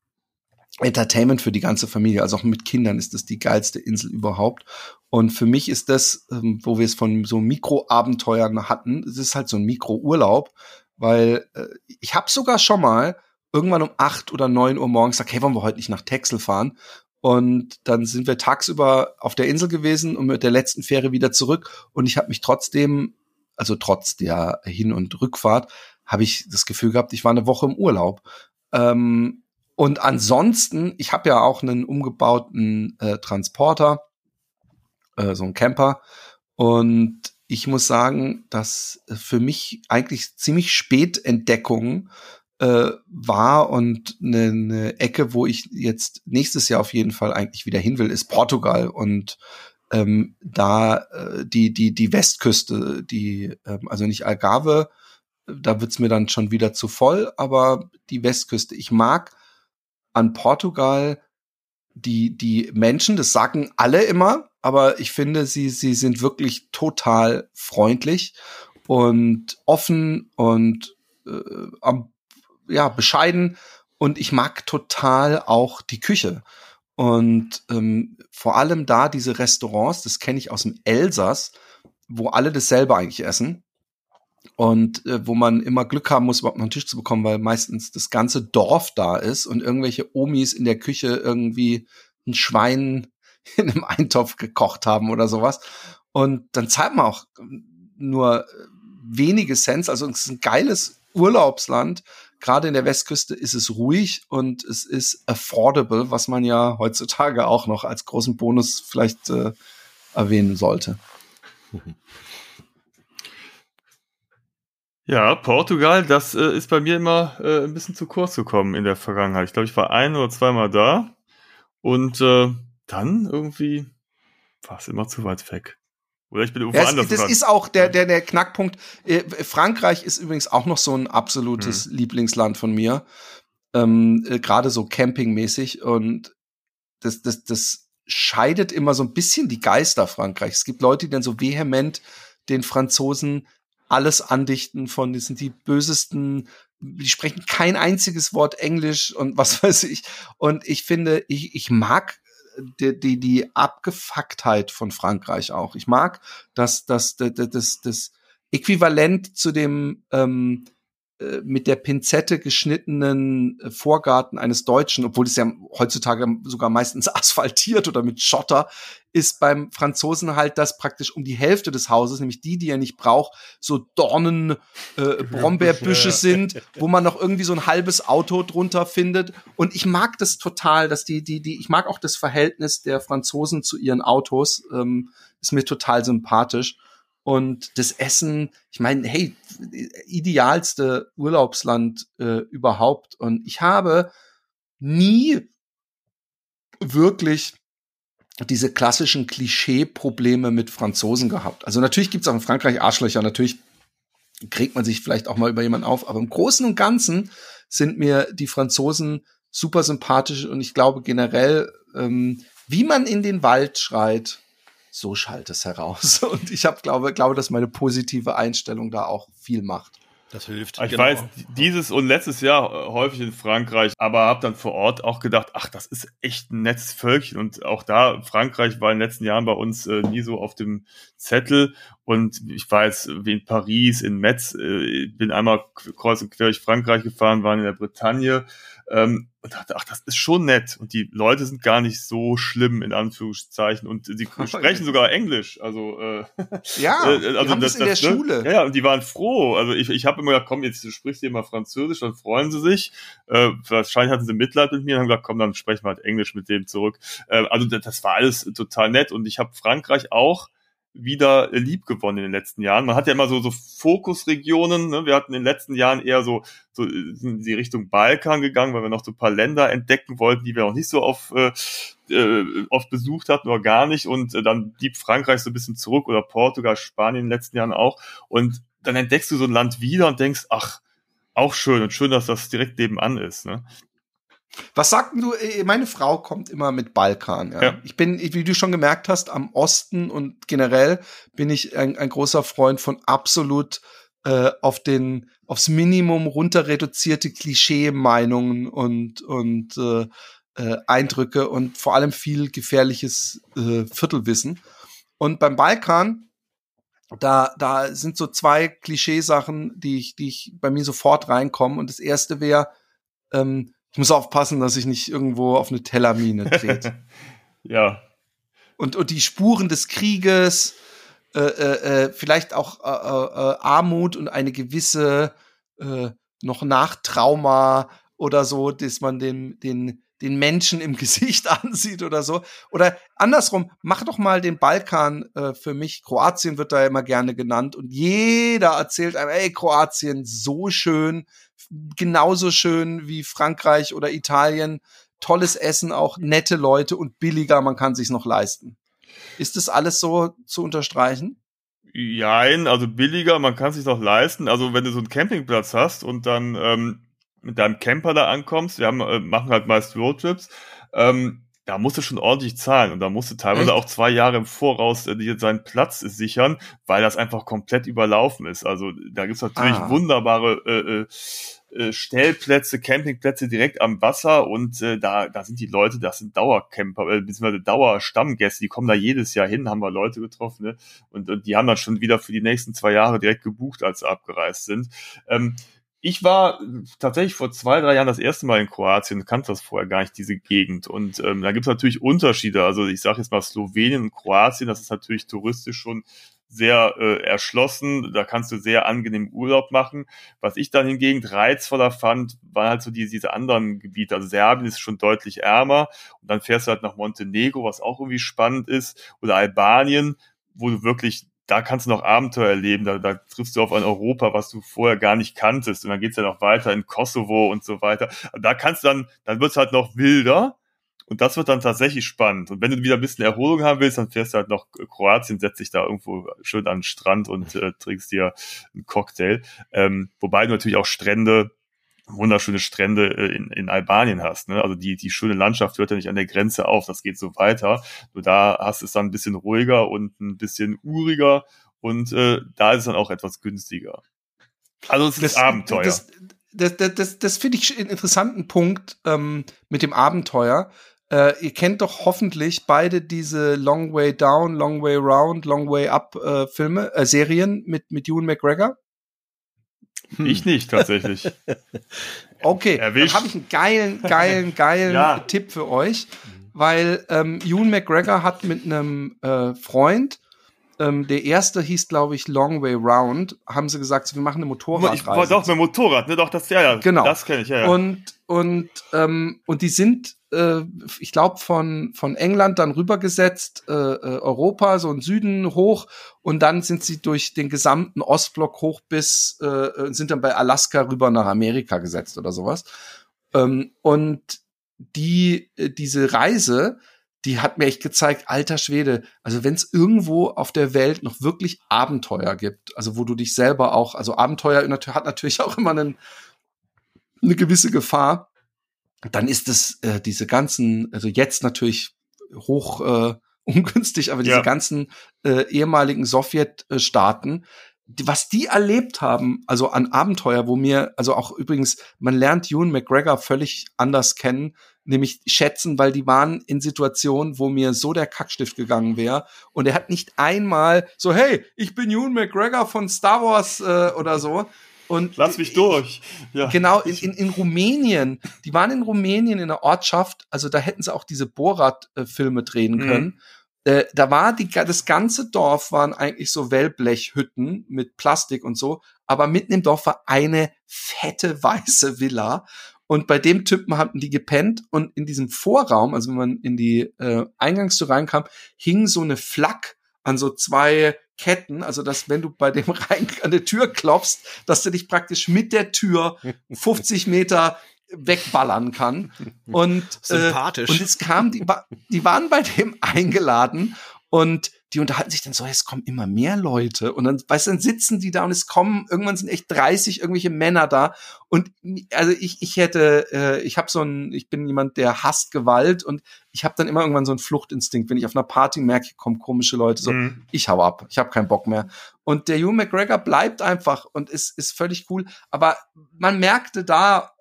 Entertainment für die ganze Familie. Also auch mit Kindern ist das die geilste Insel überhaupt. Und für mich ist das, ähm, wo wir es von so Mikroabenteuern hatten, es ist halt so ein Mikrourlaub, weil äh, ich habe sogar schon mal irgendwann um acht oder neun Uhr morgens gesagt, hey, wollen wir heute nicht nach Texel fahren? Und dann sind wir tagsüber auf der Insel gewesen und mit der letzten Fähre wieder zurück. Und ich habe mich trotzdem, also trotz der Hin- und Rückfahrt, habe ich das Gefühl gehabt, ich war eine Woche im Urlaub. Ähm, und ansonsten, ich habe ja auch einen umgebauten äh, Transporter, äh, so ein Camper. Und ich muss sagen, dass für mich eigentlich ziemlich spät Entdeckungen äh, war und eine, eine Ecke, wo ich jetzt nächstes Jahr auf jeden Fall eigentlich wieder hin will, ist Portugal und ähm, da äh, die die die Westküste, die ähm, also nicht Algarve, da wird's mir dann schon wieder zu voll, aber die Westküste. Ich mag an Portugal die die Menschen, das sagen alle immer, aber ich finde sie sie sind wirklich total freundlich und offen und äh, am ja, bescheiden und ich mag total auch die Küche. Und ähm, vor allem da diese Restaurants, das kenne ich aus dem Elsass, wo alle dasselbe eigentlich essen. Und äh, wo man immer Glück haben muss, überhaupt noch einen Tisch zu bekommen, weil meistens das ganze Dorf da ist und irgendwelche Omis in der Küche irgendwie ein Schwein in einem Eintopf gekocht haben oder sowas. Und dann zahlt man auch nur wenige Cents. Also es ist ein geiles Urlaubsland, gerade in der Westküste ist es ruhig und es ist affordable, was man ja heutzutage auch noch als großen Bonus vielleicht äh, erwähnen sollte. Ja, Portugal, das äh, ist bei mir immer äh, ein bisschen zu kurz gekommen in der Vergangenheit. Ich glaube, ich war ein oder zweimal da und äh, dann irgendwie war es immer zu weit weg. Oder ich bin irgendwo ja, anders. Das dran. ist auch der, der, der Knackpunkt. Äh, Frankreich ist übrigens auch noch so ein absolutes mhm. Lieblingsland von mir. Ähm, äh, Gerade so campingmäßig. Und das, das, das scheidet immer so ein bisschen die Geister Frankreich. Es gibt Leute, die dann so vehement den Franzosen alles andichten von, die sind die bösesten, die sprechen kein einziges Wort Englisch und was weiß ich. Und ich finde, ich, ich mag die, die, die Abgefucktheit von Frankreich auch. Ich mag das, das, das, das, das Äquivalent zu dem ähm, äh, mit der Pinzette geschnittenen äh, Vorgarten eines Deutschen, obwohl es ja heutzutage sogar meistens asphaltiert oder mit Schotter, ist beim Franzosen halt das praktisch um die Hälfte des Hauses, nämlich die, die er nicht braucht, so Dornen, äh, Brombeerbüsche sind, wo man noch irgendwie so ein halbes Auto drunter findet. Und ich mag das total, dass die, die, die, ich mag auch das Verhältnis der Franzosen zu ihren Autos, ähm, ist mir total sympathisch. Und das Essen, ich meine, hey, idealste Urlaubsland äh, überhaupt. Und ich habe nie wirklich diese klassischen Klischee-Probleme mit Franzosen gehabt. Also natürlich gibt's auch in Frankreich Arschlöcher, natürlich kriegt man sich vielleicht auch mal über jemanden auf, aber im Großen und Ganzen sind mir die Franzosen super sympathisch und ich glaube generell, ähm, wie man in den Wald schreit, so schallt es heraus. Und ich habe glaube, glaube, dass meine positive Einstellung da auch viel macht. Das hilft. Ich genau. weiß, dieses und letztes Jahr äh, häufig in Frankreich, aber habe dann vor Ort auch gedacht, ach, das ist echt ein nettes Völkchen. Und auch da, Frankreich war in den letzten Jahren bei uns äh, nie so auf dem Zettel. Und ich weiß, wie in Paris, in Metz, äh, bin einmal kreuz und quer durch Frankreich gefahren, waren in der Bretagne ähm, und dachte, ach, das ist schon nett. Und die Leute sind gar nicht so schlimm, in Anführungszeichen. Und sie sprechen sogar Englisch. Also, äh, ja, äh, also das, das in der das, ne? Schule. Ja, und die waren froh. Also ich, ich habe immer gesagt, komm, jetzt sprichst du immer Französisch, dann freuen sie sich. Äh, wahrscheinlich hatten sie Mitleid mit mir und haben gesagt, komm, dann sprechen wir halt Englisch mit dem zurück. Äh, also das, das war alles total nett. Und ich habe Frankreich auch wieder lieb gewonnen in den letzten Jahren. Man hat ja immer so, so Fokusregionen. Ne? Wir hatten in den letzten Jahren eher so, so in die Richtung Balkan gegangen, weil wir noch so ein paar Länder entdecken wollten, die wir auch nicht so oft, äh, äh, oft besucht hatten oder gar nicht. Und äh, dann blieb Frankreich so ein bisschen zurück oder Portugal, Spanien in den letzten Jahren auch. Und dann entdeckst du so ein Land wieder und denkst, ach, auch schön und schön, dass das direkt nebenan ist. Ne? Was sagten du? Äh, meine Frau kommt immer mit Balkan. Ja. ja. Ich bin, wie du schon gemerkt hast, am Osten und generell bin ich ein, ein großer Freund von absolut äh, auf den aufs Minimum runter reduzierte Klischee-Meinungen und und äh, äh, Eindrücke und vor allem viel gefährliches äh, Viertelwissen. Und beim Balkan da, da sind so zwei Klischeesachen, die ich, die ich bei mir sofort reinkommen. Und das erste wäre, ähm, ich muss aufpassen, dass ich nicht irgendwo auf eine Tellermine trete. ja. Und, und die Spuren des Krieges, äh, äh, äh, vielleicht auch äh, äh, Armut und eine gewisse äh, noch Nachtrauma oder so, dass man den, den, den Menschen im Gesicht ansieht oder so. Oder andersrum, mach doch mal den Balkan äh, für mich. Kroatien wird da immer gerne genannt und jeder erzählt einem, ey, Kroatien, so schön, genauso schön wie Frankreich oder Italien. Tolles Essen, auch nette Leute und billiger, man kann sich's noch leisten. Ist das alles so zu unterstreichen? Jein, also billiger, man kann sich noch leisten. Also wenn du so einen Campingplatz hast und dann ähm, mit deinem Camper da ankommst, wir haben, äh, machen halt meist Roadtrips, ähm, da musst du schon ordentlich zahlen und da musst du teilweise Echt? auch zwei Jahre im Voraus äh, dir seinen Platz sichern, weil das einfach komplett überlaufen ist. Also da gibt's natürlich ah. wunderbare äh, äh, äh, Stellplätze, Campingplätze direkt am Wasser und äh, da, da sind die Leute, das sind Dauercamper, äh, beziehungsweise Dauerstammgäste, die kommen da jedes Jahr hin, haben wir Leute getroffen ne? und, und die haben dann schon wieder für die nächsten zwei Jahre direkt gebucht, als sie abgereist sind. Ähm, ich war tatsächlich vor zwei, drei Jahren das erste Mal in Kroatien, kannte das vorher gar nicht, diese Gegend. Und ähm, da gibt es natürlich Unterschiede. Also ich sage jetzt mal Slowenien und Kroatien, das ist natürlich touristisch schon sehr äh, erschlossen. Da kannst du sehr angenehm Urlaub machen. Was ich dann hingegen reizvoller fand, waren halt so die, diese anderen Gebiete. Also Serbien ist schon deutlich ärmer. Und dann fährst du halt nach Montenegro, was auch irgendwie spannend ist. Oder Albanien, wo du wirklich da kannst du noch Abenteuer erleben, da, da triffst du auf ein Europa, was du vorher gar nicht kanntest. Und dann geht's ja noch weiter in Kosovo und so weiter. Da kannst du dann, dann wird's halt noch wilder. Und das wird dann tatsächlich spannend. Und wenn du wieder ein bisschen Erholung haben willst, dann fährst du halt noch Kroatien, setzt dich da irgendwo schön an den Strand und äh, trinkst dir einen Cocktail. Ähm, wobei du natürlich auch Strände wunderschöne Strände äh, in, in Albanien hast. Ne? Also die, die schöne Landschaft hört ja nicht an der Grenze auf, das geht so weiter. Nur da hast es dann ein bisschen ruhiger und ein bisschen uriger und äh, da ist es dann auch etwas günstiger. Also es ist das, Abenteuer. Das, das, das, das, das finde ich einen interessanten Punkt ähm, mit dem Abenteuer. Äh, ihr kennt doch hoffentlich beide diese Long Way Down, Long Way Round, Long Way Up äh, Filme, äh, Serien mit, mit Ewan McGregor. Hm. Ich nicht, tatsächlich. okay, Erwischt. dann habe ich einen geilen, geilen, geilen ja. Tipp für euch, weil ähm, Ewan McGregor hat mit einem äh, Freund ähm, der erste hieß, glaube ich, Long Way Round. Haben sie gesagt, so, wir machen eine Motorradreise. Ich, doch, mit Motorrad, ne? Doch, das, ja, ja. Genau. Das kenne ich, ja, ja. Und, und, ähm, und die sind, äh, ich glaube, von, von England dann rübergesetzt, äh, äh, Europa, so in Süden hoch. Und dann sind sie durch den gesamten Ostblock hoch bis, äh, äh sind dann bei Alaska rüber nach Amerika gesetzt oder sowas. Ähm, und die, äh, diese Reise, die hat mir echt gezeigt, alter Schwede, also wenn es irgendwo auf der Welt noch wirklich Abenteuer gibt, also wo du dich selber auch, also Abenteuer hat natürlich auch immer einen, eine gewisse Gefahr, dann ist es äh, diese ganzen, also jetzt natürlich hoch äh, ungünstig, aber diese ja. ganzen äh, ehemaligen Sowjetstaaten, was die erlebt haben, also an Abenteuer, wo mir, also auch übrigens, man lernt Ewan McGregor völlig anders kennen, nämlich schätzen, weil die waren in Situationen, wo mir so der Kackstift gegangen wäre. Und er hat nicht einmal so, hey, ich bin Ewan McGregor von Star Wars äh, oder so. Und Lass mich durch. Ja. Genau, in, in, in Rumänien, die waren in Rumänien in der Ortschaft, also da hätten sie auch diese Borat-Filme drehen mhm. können. Äh, da war die, das ganze Dorf waren eigentlich so Wellblechhütten mit Plastik und so, aber mitten im Dorf war eine fette weiße Villa und bei dem Typen hatten die gepennt und in diesem Vorraum, also wenn man in die äh, Eingangstür reinkam, hing so eine Flak an so zwei Ketten, also dass wenn du bei dem rein an der Tür klopfst, dass du dich praktisch mit der Tür 50 Meter wegballern kann. Und, Sympathisch. Äh, und es kam, die, die waren bei dem eingeladen und die unterhalten sich dann so, es kommen immer mehr Leute. Und dann, weißt du, dann sitzen die da und es kommen, irgendwann sind echt 30 irgendwelche Männer da. Und also ich, ich hätte, äh, ich habe so ein, ich bin jemand, der hasst Gewalt. Und ich habe dann immer irgendwann so einen Fluchtinstinkt, wenn ich auf einer Party merke, kommen komische Leute, so, mhm. ich hau ab, ich habe keinen Bock mehr. Und der Hugh McGregor bleibt einfach und ist, ist völlig cool, aber man merkte da,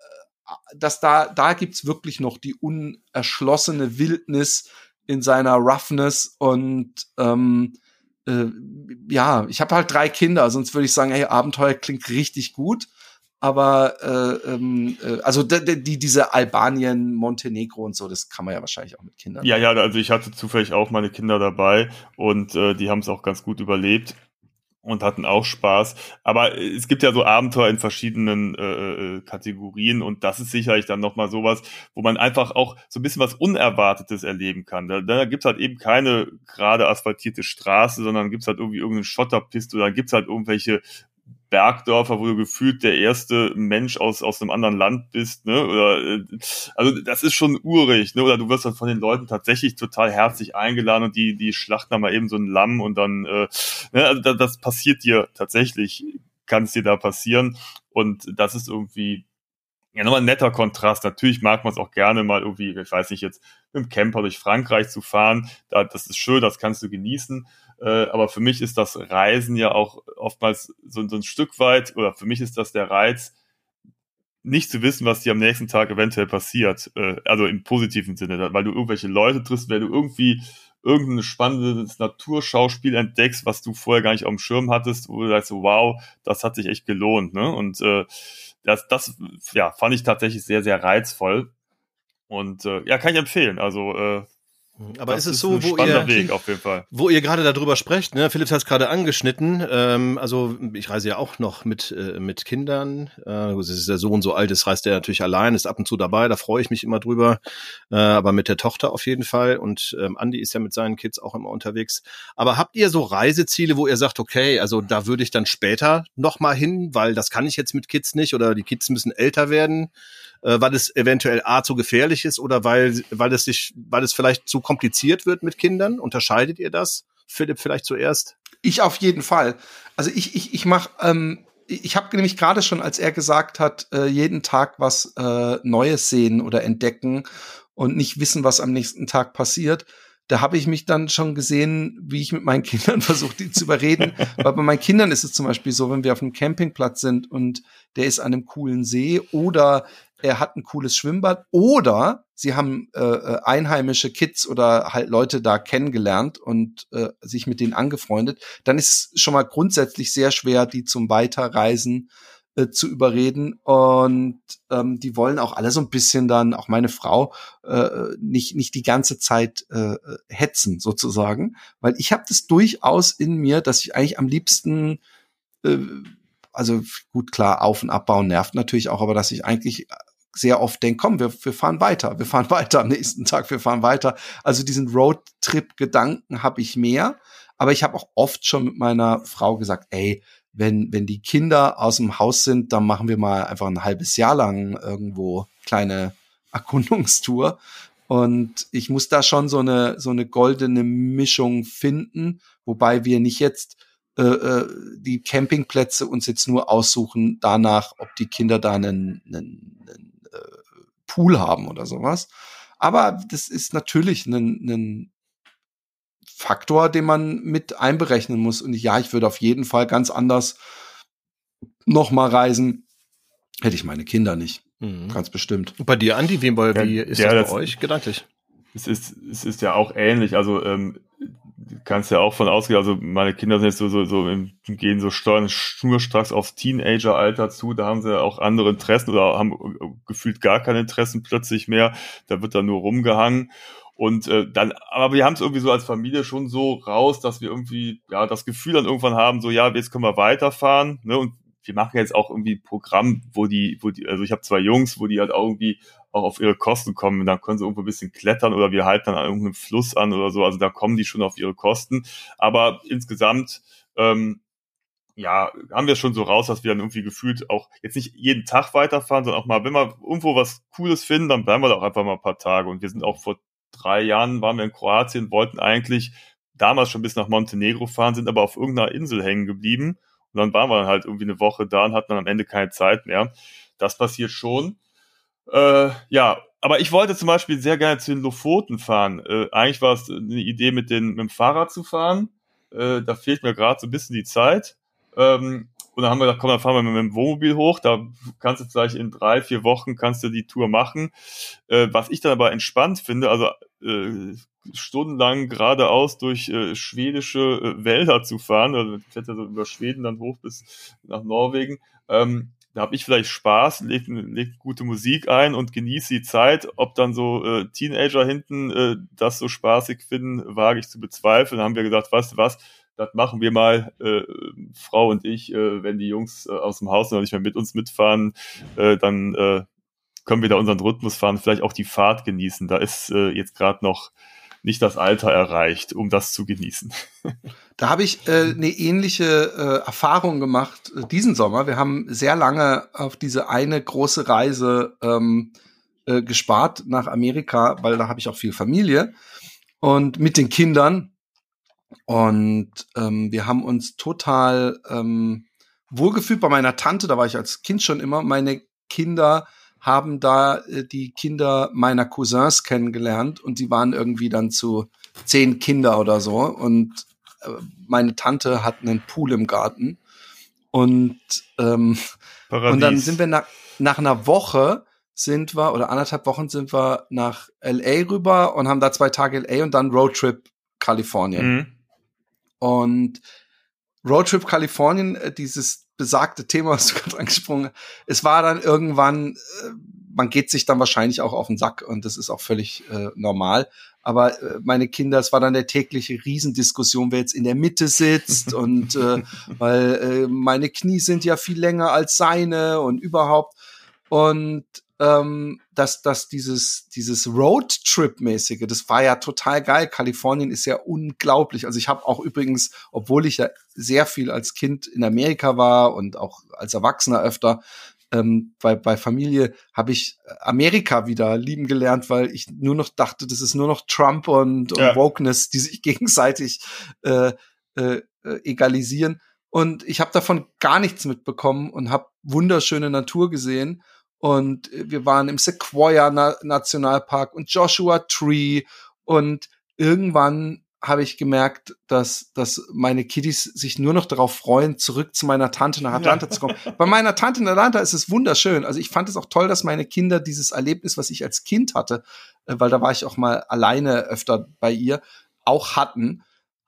äh, dass da, da gibt's wirklich noch die unerschlossene Wildnis, in seiner Roughness und ähm, äh, ja, ich habe halt drei Kinder, sonst würde ich sagen, hey, Abenteuer klingt richtig gut. Aber äh, ähm, äh, also die, die, diese Albanien, Montenegro und so, das kann man ja wahrscheinlich auch mit Kindern. Ja, ja, also ich hatte zufällig auch meine Kinder dabei und äh, die haben es auch ganz gut überlebt und hatten auch Spaß. Aber es gibt ja so Abenteuer in verschiedenen äh, äh Kategorien und das ist sicherlich dann nochmal sowas, wo man einfach auch so ein bisschen was Unerwartetes erleben kann. Da, da gibt's halt eben keine gerade asphaltierte Straße, sondern gibt's halt irgendwie irgendeine Schotterpiste oder gibt's halt irgendwelche Bergdörfer, wo du gefühlt der erste Mensch aus, aus einem anderen Land bist, ne? Oder äh, also das ist schon urig, ne? Oder du wirst dann von den Leuten tatsächlich total herzlich eingeladen und die, die schlachten dann mal eben so ein Lamm und dann, äh, ne? also das, das passiert dir tatsächlich, kann es dir da passieren. Und das ist irgendwie ja, nochmal ein netter Kontrast. Natürlich mag man es auch gerne mal irgendwie, ich weiß nicht, jetzt mit dem Camper durch Frankreich zu fahren. Da, das ist schön, das kannst du genießen. Äh, aber für mich ist das Reisen ja auch oftmals so, so ein Stück weit, oder für mich ist das der Reiz, nicht zu wissen, was dir am nächsten Tag eventuell passiert. Äh, also im positiven Sinne, weil du irgendwelche Leute triffst, weil du irgendwie irgendein spannendes Naturschauspiel entdeckst, was du vorher gar nicht auf dem Schirm hattest, wo du sagst, wow, das hat sich echt gelohnt. Ne? Und äh, das, das ja, fand ich tatsächlich sehr, sehr reizvoll. Und äh, ja, kann ich empfehlen. Also äh, aber das ist es so, wo ihr, Weg, wo ihr gerade darüber sprecht, ne? Philipp hat es gerade angeschnitten. Ähm, also ich reise ja auch noch mit äh, mit Kindern. Äh, es ist der Sohn so alt ist, reist er natürlich allein, ist ab und zu dabei. Da freue ich mich immer drüber. Äh, aber mit der Tochter auf jeden Fall. Und ähm, Andi ist ja mit seinen Kids auch immer unterwegs. Aber habt ihr so Reiseziele, wo ihr sagt, okay, also da würde ich dann später noch mal hin, weil das kann ich jetzt mit Kids nicht oder die Kids müssen älter werden? Äh, weil es eventuell A zu gefährlich ist oder weil, weil es sich, weil es vielleicht zu kompliziert wird mit Kindern? Unterscheidet ihr das? Philipp vielleicht zuerst? Ich auf jeden Fall. Also ich, ich, ich mache, ähm, ich habe nämlich gerade schon, als er gesagt hat, äh, jeden Tag was äh, Neues sehen oder entdecken und nicht wissen, was am nächsten Tag passiert, da habe ich mich dann schon gesehen, wie ich mit meinen Kindern versuche, die zu überreden. Weil bei meinen Kindern ist es zum Beispiel so, wenn wir auf einem Campingplatz sind und der ist an einem coolen See oder er hat ein cooles Schwimmbad oder sie haben äh, äh, einheimische Kids oder halt Leute da kennengelernt und äh, sich mit denen angefreundet, dann ist es schon mal grundsätzlich sehr schwer, die zum Weiterreisen äh, zu überreden. Und ähm, die wollen auch alle so ein bisschen dann, auch meine Frau, äh, nicht, nicht die ganze Zeit äh, hetzen, sozusagen. Weil ich habe das durchaus in mir, dass ich eigentlich am liebsten äh, also gut, klar, Auf- und Abbauen nervt natürlich auch, aber dass ich eigentlich sehr oft denke, komm, wir, wir fahren weiter, wir fahren weiter am nächsten Tag, wir fahren weiter. Also diesen Roadtrip-Gedanken habe ich mehr, aber ich habe auch oft schon mit meiner Frau gesagt, ey, wenn, wenn die Kinder aus dem Haus sind, dann machen wir mal einfach ein halbes Jahr lang irgendwo kleine Erkundungstour. Und ich muss da schon so eine, so eine goldene Mischung finden, wobei wir nicht jetzt äh, äh, die Campingplätze uns jetzt nur aussuchen danach, ob die Kinder da einen, einen, einen Pool haben oder sowas. Aber das ist natürlich ein, ein Faktor, den man mit einberechnen muss. Und ja, ich würde auf jeden Fall ganz anders noch mal reisen, hätte ich meine Kinder nicht. Mhm. Ganz bestimmt. Und bei dir, Andi, wie, wie ist ja, das bei euch gedanklich? Es ist, es ist ja auch ähnlich. Also ähm, kannst ja auch von ausgehen, also meine Kinder sind jetzt so, so, so im, gehen so steuern schnurstracks aufs Teenager-Alter zu, da haben sie auch andere Interessen oder haben gefühlt gar keine Interessen plötzlich mehr, da wird dann nur rumgehangen. Und äh, dann, aber wir haben es irgendwie so als Familie schon so raus, dass wir irgendwie ja das Gefühl dann irgendwann haben, so ja, jetzt können wir weiterfahren. Ne? Und wir machen jetzt auch irgendwie ein Programm, wo die, wo die, also ich habe zwei Jungs, wo die halt auch irgendwie auch auf ihre Kosten kommen. Dann können sie irgendwo ein bisschen klettern oder wir halten dann an irgendeinem Fluss an oder so. Also da kommen die schon auf ihre Kosten. Aber insgesamt, ähm, ja, haben wir schon so raus, dass wir dann irgendwie gefühlt auch jetzt nicht jeden Tag weiterfahren, sondern auch mal, wenn wir irgendwo was Cooles finden, dann bleiben wir da auch einfach mal ein paar Tage. Und wir sind auch vor drei Jahren, waren wir in Kroatien, wollten eigentlich damals schon bis nach Montenegro fahren, sind aber auf irgendeiner Insel hängen geblieben. Und dann waren wir dann halt irgendwie eine Woche da und hatten dann am Ende keine Zeit mehr. Das passiert schon. Äh, ja, aber ich wollte zum Beispiel sehr gerne zu den Lofoten fahren. Äh, eigentlich war es eine Idee, mit, den, mit dem Fahrrad zu fahren. Äh, da fehlt mir gerade so ein bisschen die Zeit. Ähm, und dann haben wir gesagt, komm, dann fahren wir mit dem Wohnmobil hoch. Da kannst du vielleicht in drei, vier Wochen kannst du die Tour machen. Äh, was ich dann aber entspannt finde, also äh, stundenlang geradeaus durch äh, schwedische äh, Wälder zu fahren, also fährt ja so über Schweden dann hoch bis nach Norwegen. Ähm, da habe ich vielleicht Spaß, leg, leg gute Musik ein und genieße die Zeit. Ob dann so äh, Teenager hinten äh, das so spaßig finden, wage ich zu bezweifeln. Dann haben wir gesagt, weißt du was, das machen wir mal, äh, Frau und ich, äh, wenn die Jungs äh, aus dem Haus noch nicht mehr mit uns mitfahren, äh, dann äh, können wir da unseren Rhythmus fahren, vielleicht auch die Fahrt genießen. Da ist äh, jetzt gerade noch nicht das Alter erreicht, um das zu genießen. Da habe ich äh, eine ähnliche äh, Erfahrung gemacht äh, diesen Sommer. Wir haben sehr lange auf diese eine große Reise ähm, äh, gespart nach Amerika, weil da habe ich auch viel Familie und mit den Kindern. Und ähm, wir haben uns total ähm, wohlgefühlt bei meiner Tante. Da war ich als Kind schon immer. Meine Kinder haben da äh, die Kinder meiner Cousins kennengelernt und die waren irgendwie dann zu zehn Kinder oder so und äh, meine Tante hat einen Pool im Garten und ähm, und dann sind wir nach, nach einer Woche sind wir oder anderthalb Wochen sind wir nach LA rüber und haben da zwei Tage LA und dann Roadtrip Kalifornien. Mhm. Und Roadtrip Kalifornien, äh, dieses besagte Thema, was du gerade angesprochen hast, es war dann irgendwann, äh, man geht sich dann wahrscheinlich auch auf den Sack und das ist auch völlig äh, normal. Aber äh, meine Kinder, es war dann der tägliche Riesendiskussion, wer jetzt in der Mitte sitzt und äh, weil äh, meine Knie sind ja viel länger als seine und überhaupt. Und ähm, dass, dass dieses, dieses Roadtrip-mäßige, das war ja total geil. Kalifornien ist ja unglaublich. Also ich habe auch übrigens, obwohl ich ja sehr viel als Kind in Amerika war und auch als Erwachsener öfter, ähm, bei, bei Familie habe ich Amerika wieder lieben gelernt, weil ich nur noch dachte, das ist nur noch Trump und, und ja. Wokeness, die sich gegenseitig äh, äh, egalisieren. Und ich habe davon gar nichts mitbekommen und habe wunderschöne Natur gesehen und wir waren im Sequoia Na Nationalpark und Joshua Tree und irgendwann habe ich gemerkt, dass, dass meine Kiddies sich nur noch darauf freuen, zurück zu meiner Tante nach Atlanta ja. zu kommen. Bei meiner Tante in Atlanta ist es wunderschön. Also ich fand es auch toll, dass meine Kinder dieses Erlebnis, was ich als Kind hatte, äh, weil da war ich auch mal alleine öfter bei ihr, auch hatten.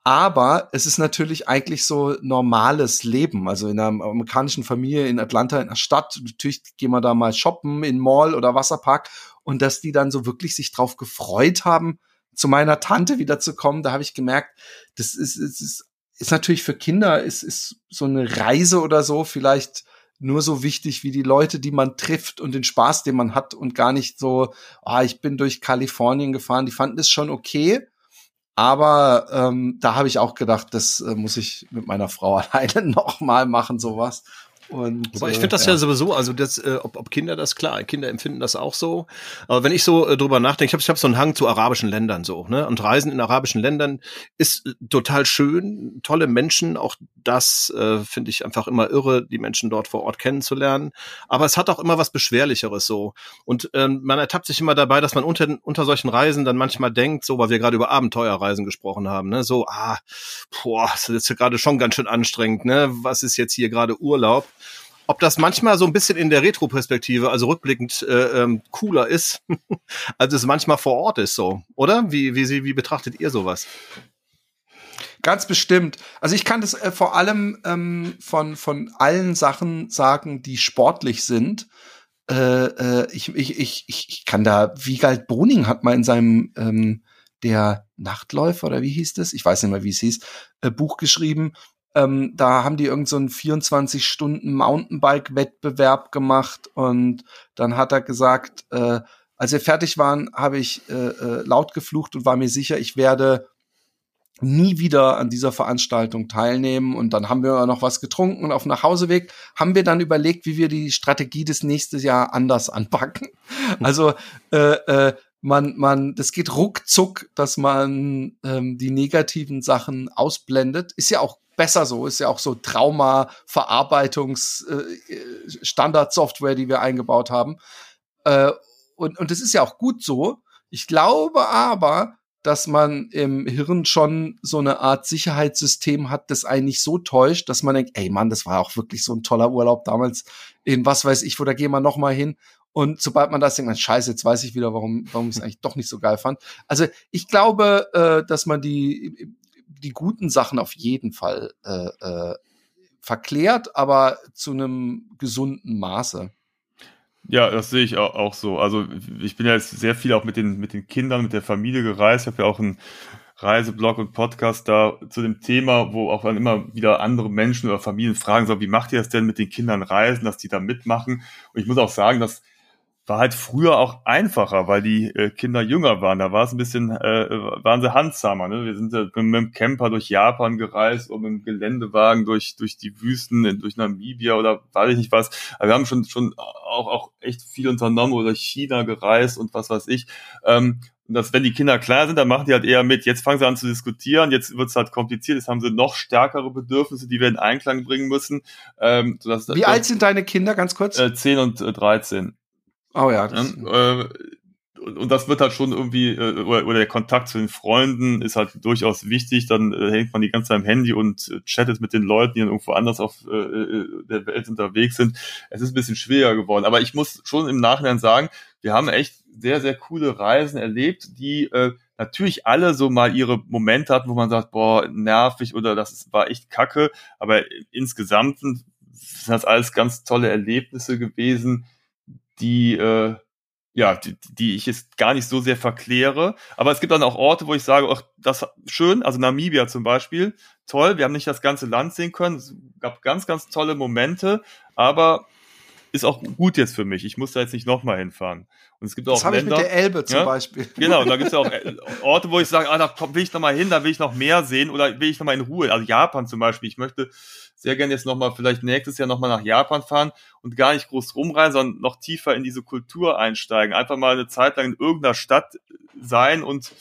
Aber es ist natürlich eigentlich so normales Leben. Also in einer amerikanischen Familie in Atlanta, in der Stadt, natürlich gehen wir da mal shoppen in Mall oder Wasserpark und dass die dann so wirklich sich drauf gefreut haben, zu meiner Tante wieder zu kommen, da habe ich gemerkt, das ist, ist, ist, ist natürlich für Kinder, ist, ist so eine Reise oder so vielleicht nur so wichtig wie die Leute, die man trifft und den Spaß, den man hat und gar nicht so, ah, ich bin durch Kalifornien gefahren. Die fanden es schon okay, aber ähm, da habe ich auch gedacht, das äh, muss ich mit meiner Frau alleine noch mal machen, sowas. Und, Wobei ich finde das ja. ja. sowieso, also das, äh, ob, ob Kinder das klar, Kinder empfinden das auch so. Aber wenn ich so äh, drüber nachdenke, ich habe ich hab so einen Hang zu arabischen Ländern so, ne? Und Reisen in arabischen Ländern ist äh, total schön, tolle Menschen, auch das äh, finde ich einfach immer irre, die Menschen dort vor Ort kennenzulernen. Aber es hat auch immer was Beschwerlicheres so. Und ähm, man ertappt sich immer dabei, dass man unter, unter solchen Reisen dann manchmal denkt, so, weil wir gerade über Abenteuerreisen gesprochen haben, ne? So, ah, boah, das ist jetzt gerade schon ganz schön anstrengend, ne? Was ist jetzt hier gerade Urlaub? Ob das manchmal so ein bisschen in der Retro-Perspektive, also rückblickend, äh, ähm, cooler ist, als es manchmal vor Ort ist, so, oder? Wie, wie, wie betrachtet ihr sowas? Ganz bestimmt. Also ich kann das äh, vor allem ähm, von, von allen Sachen sagen, die sportlich sind. Äh, äh, ich, ich, ich, ich kann da, Wiegald Boning hat mal in seinem ähm, der Nachtläufer oder wie hieß das? Ich weiß nicht mehr, wie es hieß, äh, Buch geschrieben. Ähm, da haben die irgend so einen 24 Stunden Mountainbike-Wettbewerb gemacht und dann hat er gesagt, äh, als wir fertig waren, habe ich äh, äh, laut geflucht und war mir sicher, ich werde nie wieder an dieser Veranstaltung teilnehmen. Und dann haben wir noch was getrunken und auf dem Nachhauseweg haben wir dann überlegt, wie wir die Strategie des nächsten Jahr anders anpacken. Also äh, äh, man, man, das geht ruckzuck, dass man ähm, die negativen Sachen ausblendet. Ist ja auch besser so, ist ja auch so Trauma-Verarbeitungs-Standard-Software, äh, die wir eingebaut haben. Äh, und, und das ist ja auch gut so. Ich glaube aber, dass man im Hirn schon so eine Art Sicherheitssystem hat, das eigentlich so täuscht, dass man denkt, ey Mann, das war auch wirklich so ein toller Urlaub damals in was weiß ich, wo da gehen wir noch mal hin. Und sobald man das denkt, man scheiße, jetzt weiß ich wieder, warum, warum ich es eigentlich doch nicht so geil fand. Also ich glaube, äh, dass man die, die guten Sachen auf jeden Fall äh, äh, verklärt, aber zu einem gesunden Maße. Ja, das sehe ich auch, so. Also ich bin ja jetzt sehr viel auch mit den, mit den Kindern, mit der Familie gereist. Ich habe ja auch einen Reiseblog und Podcast da zu dem Thema, wo auch dann immer wieder andere Menschen oder Familien fragen, so, wie macht ihr das denn mit den Kindern reisen, dass die da mitmachen? Und ich muss auch sagen, dass war halt früher auch einfacher, weil die äh, Kinder jünger waren. Da war es ein bisschen, äh, waren sie handsamer. Ne? Wir sind ja mit, mit dem Camper durch Japan gereist und mit dem Geländewagen durch durch die Wüsten, durch Namibia oder weiß ich nicht was. Aber wir haben schon schon auch auch echt viel unternommen oder China gereist und was weiß ich. Ähm, und dass, wenn die Kinder klar sind, dann machen die halt eher mit. Jetzt fangen sie an zu diskutieren, jetzt wird es halt kompliziert, jetzt haben sie noch stärkere Bedürfnisse, die wir in Einklang bringen müssen. Ähm, sodass, Wie alt sind deine Kinder, ganz kurz? Äh, 10 und äh, 13. Oh ja. Das, äh, und das wird halt schon irgendwie, äh, oder, oder der Kontakt zu den Freunden ist halt durchaus wichtig. Dann äh, hängt man die ganze Zeit am Handy und äh, chattet mit den Leuten, die dann irgendwo anders auf äh, äh, der Welt unterwegs sind. Es ist ein bisschen schwieriger geworden. Aber ich muss schon im Nachhinein sagen, wir haben echt sehr, sehr coole Reisen erlebt, die äh, natürlich alle so mal ihre Momente hatten, wo man sagt, boah, nervig oder das war echt kacke. Aber insgesamt sind das alles ganz tolle Erlebnisse gewesen, die, äh, ja, die, die ich jetzt gar nicht so sehr verkläre. Aber es gibt dann auch Orte, wo ich sage, ach, das schön, also Namibia zum Beispiel, toll, wir haben nicht das ganze Land sehen können, es gab ganz, ganz tolle Momente, aber ist auch gut jetzt für mich. Ich muss da jetzt nicht nochmal hinfahren. Und es gibt auch das habe ich mit der Elbe zum ja? Beispiel. Genau, und da gibt es ja auch Orte, wo ich sage, ah, da komm, will ich nochmal hin, da will ich noch mehr sehen oder will ich nochmal in Ruhe. Also Japan zum Beispiel. Ich möchte sehr gerne jetzt nochmal, vielleicht nächstes Jahr nochmal nach Japan fahren und gar nicht groß rumreisen, sondern noch tiefer in diese Kultur einsteigen. Einfach mal eine Zeit lang in irgendeiner Stadt sein und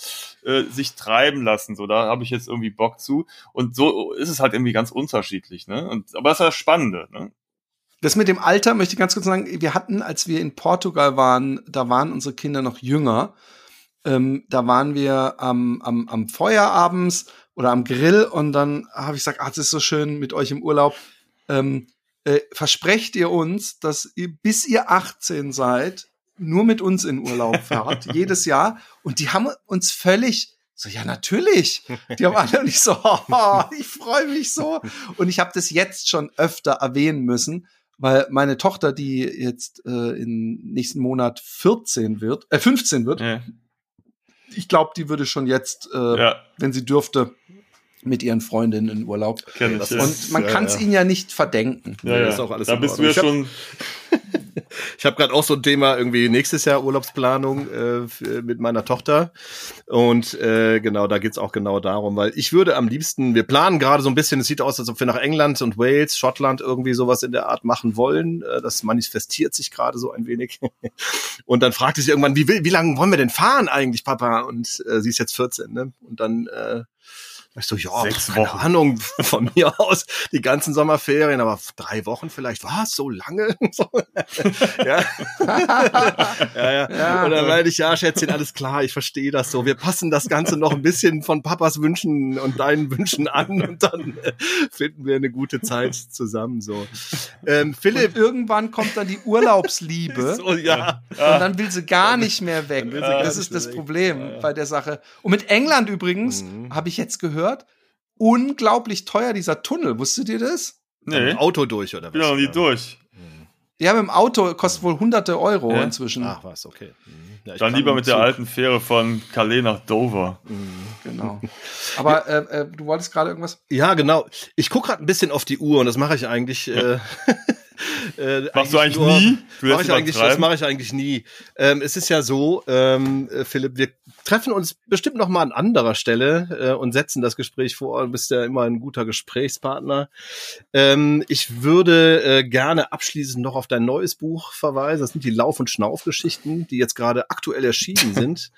äh, sich treiben lassen. So, da habe ich jetzt irgendwie Bock zu. Und so ist es halt irgendwie ganz unterschiedlich. Ne? Und, aber das ist das Spannende. Ne? Das mit dem Alter möchte ich ganz kurz sagen, wir hatten, als wir in Portugal waren, da waren unsere Kinder noch jünger. Ähm, da waren wir am, am, am Feuer abends oder am Grill und dann habe ich gesagt, ah, das ist so schön mit euch im Urlaub. Ähm, äh, versprecht ihr uns, dass ihr, bis ihr 18 seid, nur mit uns in Urlaub fahrt, jedes Jahr. Und die haben uns völlig So, ja, natürlich. Die haben alle nicht so, oh, ich freue mich so. Und ich habe das jetzt schon öfter erwähnen müssen, weil meine Tochter, die jetzt äh, im nächsten Monat 14 wird, äh, 15 wird, ja. ich glaube, die würde schon jetzt, äh, ja. wenn sie dürfte, mit ihren Freundinnen in Urlaub. Kenn ich, und man ja, kann es ja. ihnen ja nicht verdenken. Ja, ja. ist auch alles da bist du ja schon. ich habe gerade auch so ein Thema irgendwie nächstes Jahr Urlaubsplanung äh, mit meiner Tochter und äh, genau da geht's auch genau darum, weil ich würde am liebsten, wir planen gerade so ein bisschen, es sieht aus, als ob wir nach England und Wales, Schottland irgendwie sowas in der Art machen wollen. Äh, das manifestiert sich gerade so ein wenig. und dann fragte sie irgendwann, wie, wie lange wollen wir denn fahren eigentlich, Papa? Und äh, sie ist jetzt 14, ne? Und dann äh, ich so, ja, Sechs keine Wochen. Ahnung, von mir aus die ganzen Sommerferien, aber drei Wochen vielleicht, was, so lange? ja. ja, ja. ja. Und dann meinte ich, ja, Schätzchen, alles klar, ich verstehe das so. Wir passen das Ganze noch ein bisschen von Papas Wünschen und deinen Wünschen an und dann äh, finden wir eine gute Zeit zusammen, so. Ähm, Philipp. Und irgendwann kommt dann die Urlaubsliebe. so, ja. Und dann will sie gar nicht mehr weg. Das ist das Problem bei der Sache. Und mit England übrigens, mhm. habe ich jetzt gehört, gehört. Unglaublich teuer, dieser Tunnel. Wusstet ihr das? Nee. Mit dem Auto durch, oder was? Noch nie durch. Ja, mit dem Auto kostet wohl hunderte Euro ja? inzwischen. Ach was, okay. Mhm. Ja, Dann lieber mit der alten Fähre von Calais nach Dover. Mhm. Genau. Aber äh, äh, du wolltest gerade irgendwas? Ja, genau. Ich gucke gerade ein bisschen auf die Uhr und das mache ich eigentlich. Äh, äh, Machst du eigentlich nur, nie? Du mach ich eigentlich, das mache ich eigentlich nie. Ähm, es ist ja so, ähm, äh, Philipp, wir treffen uns bestimmt noch mal an anderer Stelle äh, und setzen das Gespräch vor. Du bist ja immer ein guter Gesprächspartner. Ähm, ich würde äh, gerne abschließend noch auf dein neues Buch verweisen. Das sind die Lauf- und Schnaufgeschichten, die jetzt gerade aktuell erschienen sind.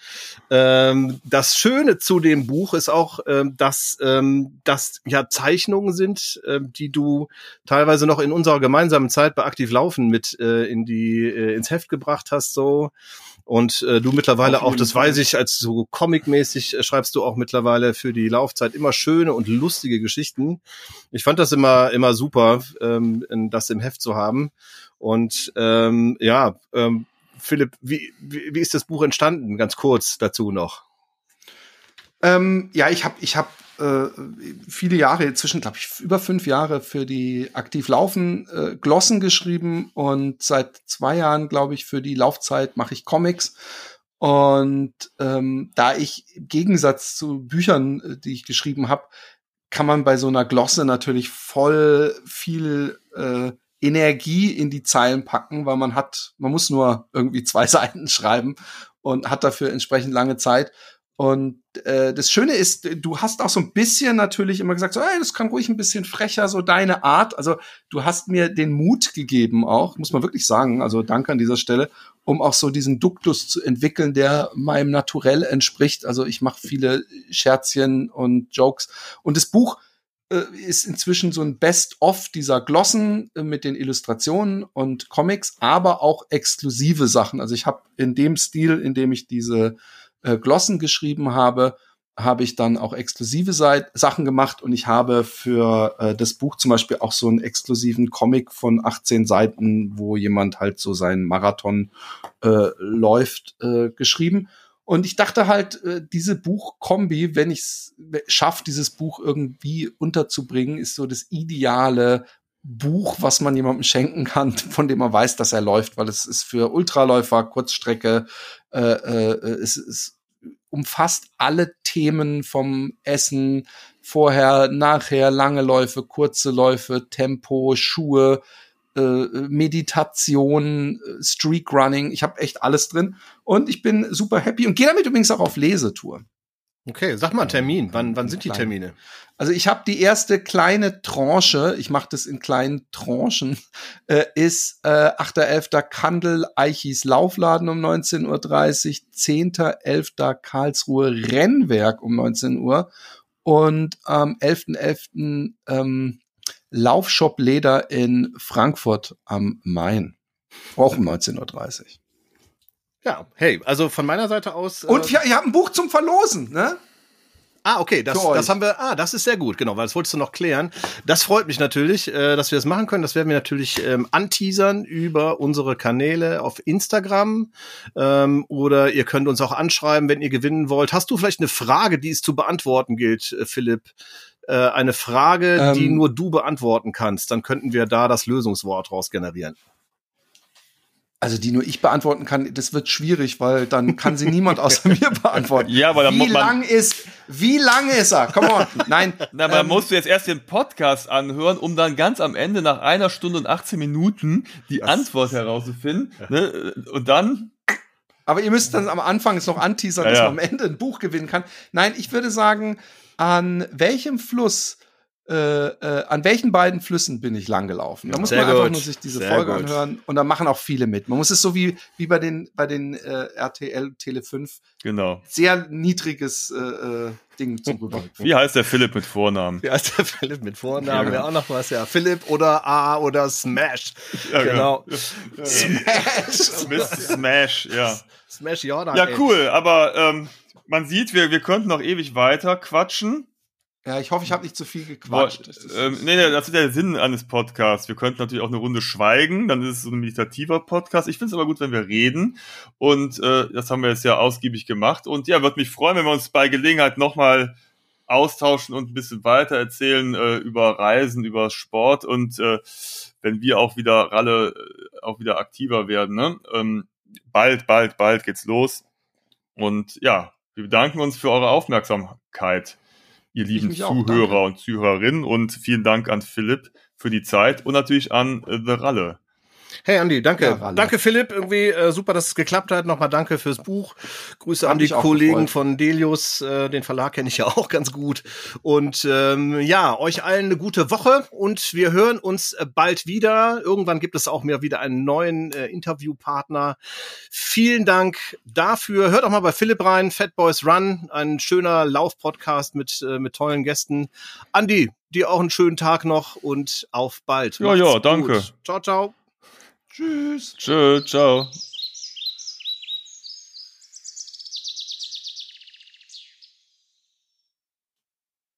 ähm, das Schöne zu dem Buch ist auch, ähm, dass ähm, das ja Zeichnungen sind, äh, die du teilweise noch in unserer gemeinsamen Zeit bei Aktiv Laufen mit äh, in die äh, ins Heft gebracht hast, so und äh, du mittlerweile auch, das weiß ich, als so comicmäßig äh, schreibst du auch mittlerweile für die Laufzeit immer schöne und lustige Geschichten. Ich fand das immer immer super, ähm, das im Heft zu haben. Und ähm, ja, ähm, Philipp, wie, wie, wie ist das Buch entstanden? Ganz kurz dazu noch. Ähm, ja, ich habe ich hab äh, viele Jahre, inzwischen glaube ich über fünf Jahre für die Aktiv Laufen äh, Glossen geschrieben und seit zwei Jahren, glaube ich, für die Laufzeit mache ich Comics. Und ähm, da ich im Gegensatz zu Büchern, äh, die ich geschrieben habe, kann man bei so einer Glosse natürlich voll viel äh, Energie in die Zeilen packen, weil man hat, man muss nur irgendwie zwei Seiten schreiben und hat dafür entsprechend lange Zeit. Und äh, das Schöne ist, du hast auch so ein bisschen natürlich immer gesagt, so, ey, das kann ruhig ein bisschen frecher, so deine Art. Also du hast mir den Mut gegeben auch, muss man wirklich sagen, also danke an dieser Stelle, um auch so diesen Duktus zu entwickeln, der meinem Naturell entspricht. Also ich mache viele Scherzchen und Jokes. Und das Buch äh, ist inzwischen so ein Best-of dieser Glossen äh, mit den Illustrationen und Comics, aber auch exklusive Sachen. Also ich habe in dem Stil, in dem ich diese äh, Glossen geschrieben habe, habe ich dann auch exklusive Seit Sachen gemacht und ich habe für äh, das Buch zum Beispiel auch so einen exklusiven Comic von 18 Seiten, wo jemand halt so seinen Marathon äh, läuft, äh, geschrieben. Und ich dachte halt, äh, diese Buchkombi, wenn ich es schaffe, dieses Buch irgendwie unterzubringen, ist so das ideale Buch, was man jemandem schenken kann, von dem man weiß, dass er läuft, weil es ist für Ultraläufer, Kurzstrecke, äh, äh, es, es umfasst alle Themen vom Essen, vorher, nachher, lange Läufe, kurze Läufe, Tempo, Schuhe, äh, Meditation, Streakrunning. Ich habe echt alles drin und ich bin super happy und gehe damit übrigens auch auf Lesetour. Okay, sag mal einen Termin. Wann, wann sind die Termine? Also ich habe die erste kleine Tranche, ich mache das in kleinen Tranchen, äh, ist äh, 8.11. Kandel Eichis Laufladen um 19.30 Uhr, 10.11. Karlsruhe Rennwerk um 19 Uhr und am 11.11. .11., ähm, Laufshop Leder in Frankfurt am Main, auch um 19.30 Uhr. Ja, hey, also von meiner Seite aus. Äh Und wir, ihr habt ein Buch zum Verlosen, ne? Ah, okay, das, das haben wir, ah, das ist sehr gut, genau, weil das wolltest du noch klären. Das freut mich natürlich, äh, dass wir das machen können. Das werden wir natürlich ähm, anteasern über unsere Kanäle auf Instagram ähm, oder ihr könnt uns auch anschreiben, wenn ihr gewinnen wollt. Hast du vielleicht eine Frage, die es zu beantworten gilt, äh, Philipp? Äh, eine Frage, ähm, die nur du beantworten kannst, dann könnten wir da das Lösungswort raus generieren also die nur ich beantworten kann, das wird schwierig, weil dann kann sie niemand außer mir beantworten. Ja, aber dann wie lang ist, wie lang ist er? Come on. Nein. Na, aber ähm, musst du jetzt erst den Podcast anhören, um dann ganz am Ende nach einer Stunde und 18 Minuten die Antwort herauszufinden. Ne? Und dann aber ihr müsst dann am Anfang es noch anteasern, ja, dass man am Ende ein Buch gewinnen kann. Nein, ich würde sagen, an welchem Fluss äh, äh, an welchen beiden Flüssen bin ich langgelaufen? Da muss Sehr man einfach nur sich diese Sehr Folge gut. anhören und da machen auch viele mit. Man muss es so wie, wie bei den, bei den äh, RTL Tele 5. Genau. Sehr niedriges äh, äh Ding zum. Wie heißt der Philipp mit Vornamen? Wie heißt der Philipp mit Vornamen? Ja, auch noch was, ja. Philipp oder A oder Smash. Ja, genau. Ja. Smash. Smash, ja. Smash Jordan. Ja, cool, aber ähm, man sieht, wir, wir könnten noch ewig weiter quatschen. Ja, ich hoffe, ich habe nicht zu viel gequatscht. Boah, ähm, nee, nee, das ist der Sinn eines Podcasts. Wir könnten natürlich auch eine Runde schweigen, dann ist es so ein meditativer Podcast. Ich finde es aber gut, wenn wir reden. Und äh, das haben wir jetzt ja ausgiebig gemacht. Und ja, würde mich freuen, wenn wir uns bei Gelegenheit nochmal austauschen und ein bisschen weiter erzählen äh, über Reisen, über Sport und äh, wenn wir auch wieder Ralle äh, auch wieder aktiver werden. Ne? Ähm, bald, bald, bald geht's los. Und ja, wir bedanken uns für eure Aufmerksamkeit ihr lieben Zuhörer auch, und Zuhörerinnen. Und vielen Dank an Philipp für die Zeit und natürlich an äh, The Ralle. Hey Andi, danke. Ja, danke Philipp, irgendwie äh, super, dass es geklappt hat. Nochmal danke fürs Buch. Grüße Hab an die Kollegen gefreut. von Delius, äh, den Verlag kenne ich ja auch ganz gut. Und ähm, ja, euch allen eine gute Woche und wir hören uns äh, bald wieder. Irgendwann gibt es auch mir wieder einen neuen äh, Interviewpartner. Vielen Dank dafür. Hört auch mal bei Philipp rein, Fat Boys Run, ein schöner Laufpodcast mit äh, mit tollen Gästen. Andi, dir auch einen schönen Tag noch und auf bald. Ja, Macht's ja, danke. Ciao, ciao. Tschüss. Tschüss, ciao.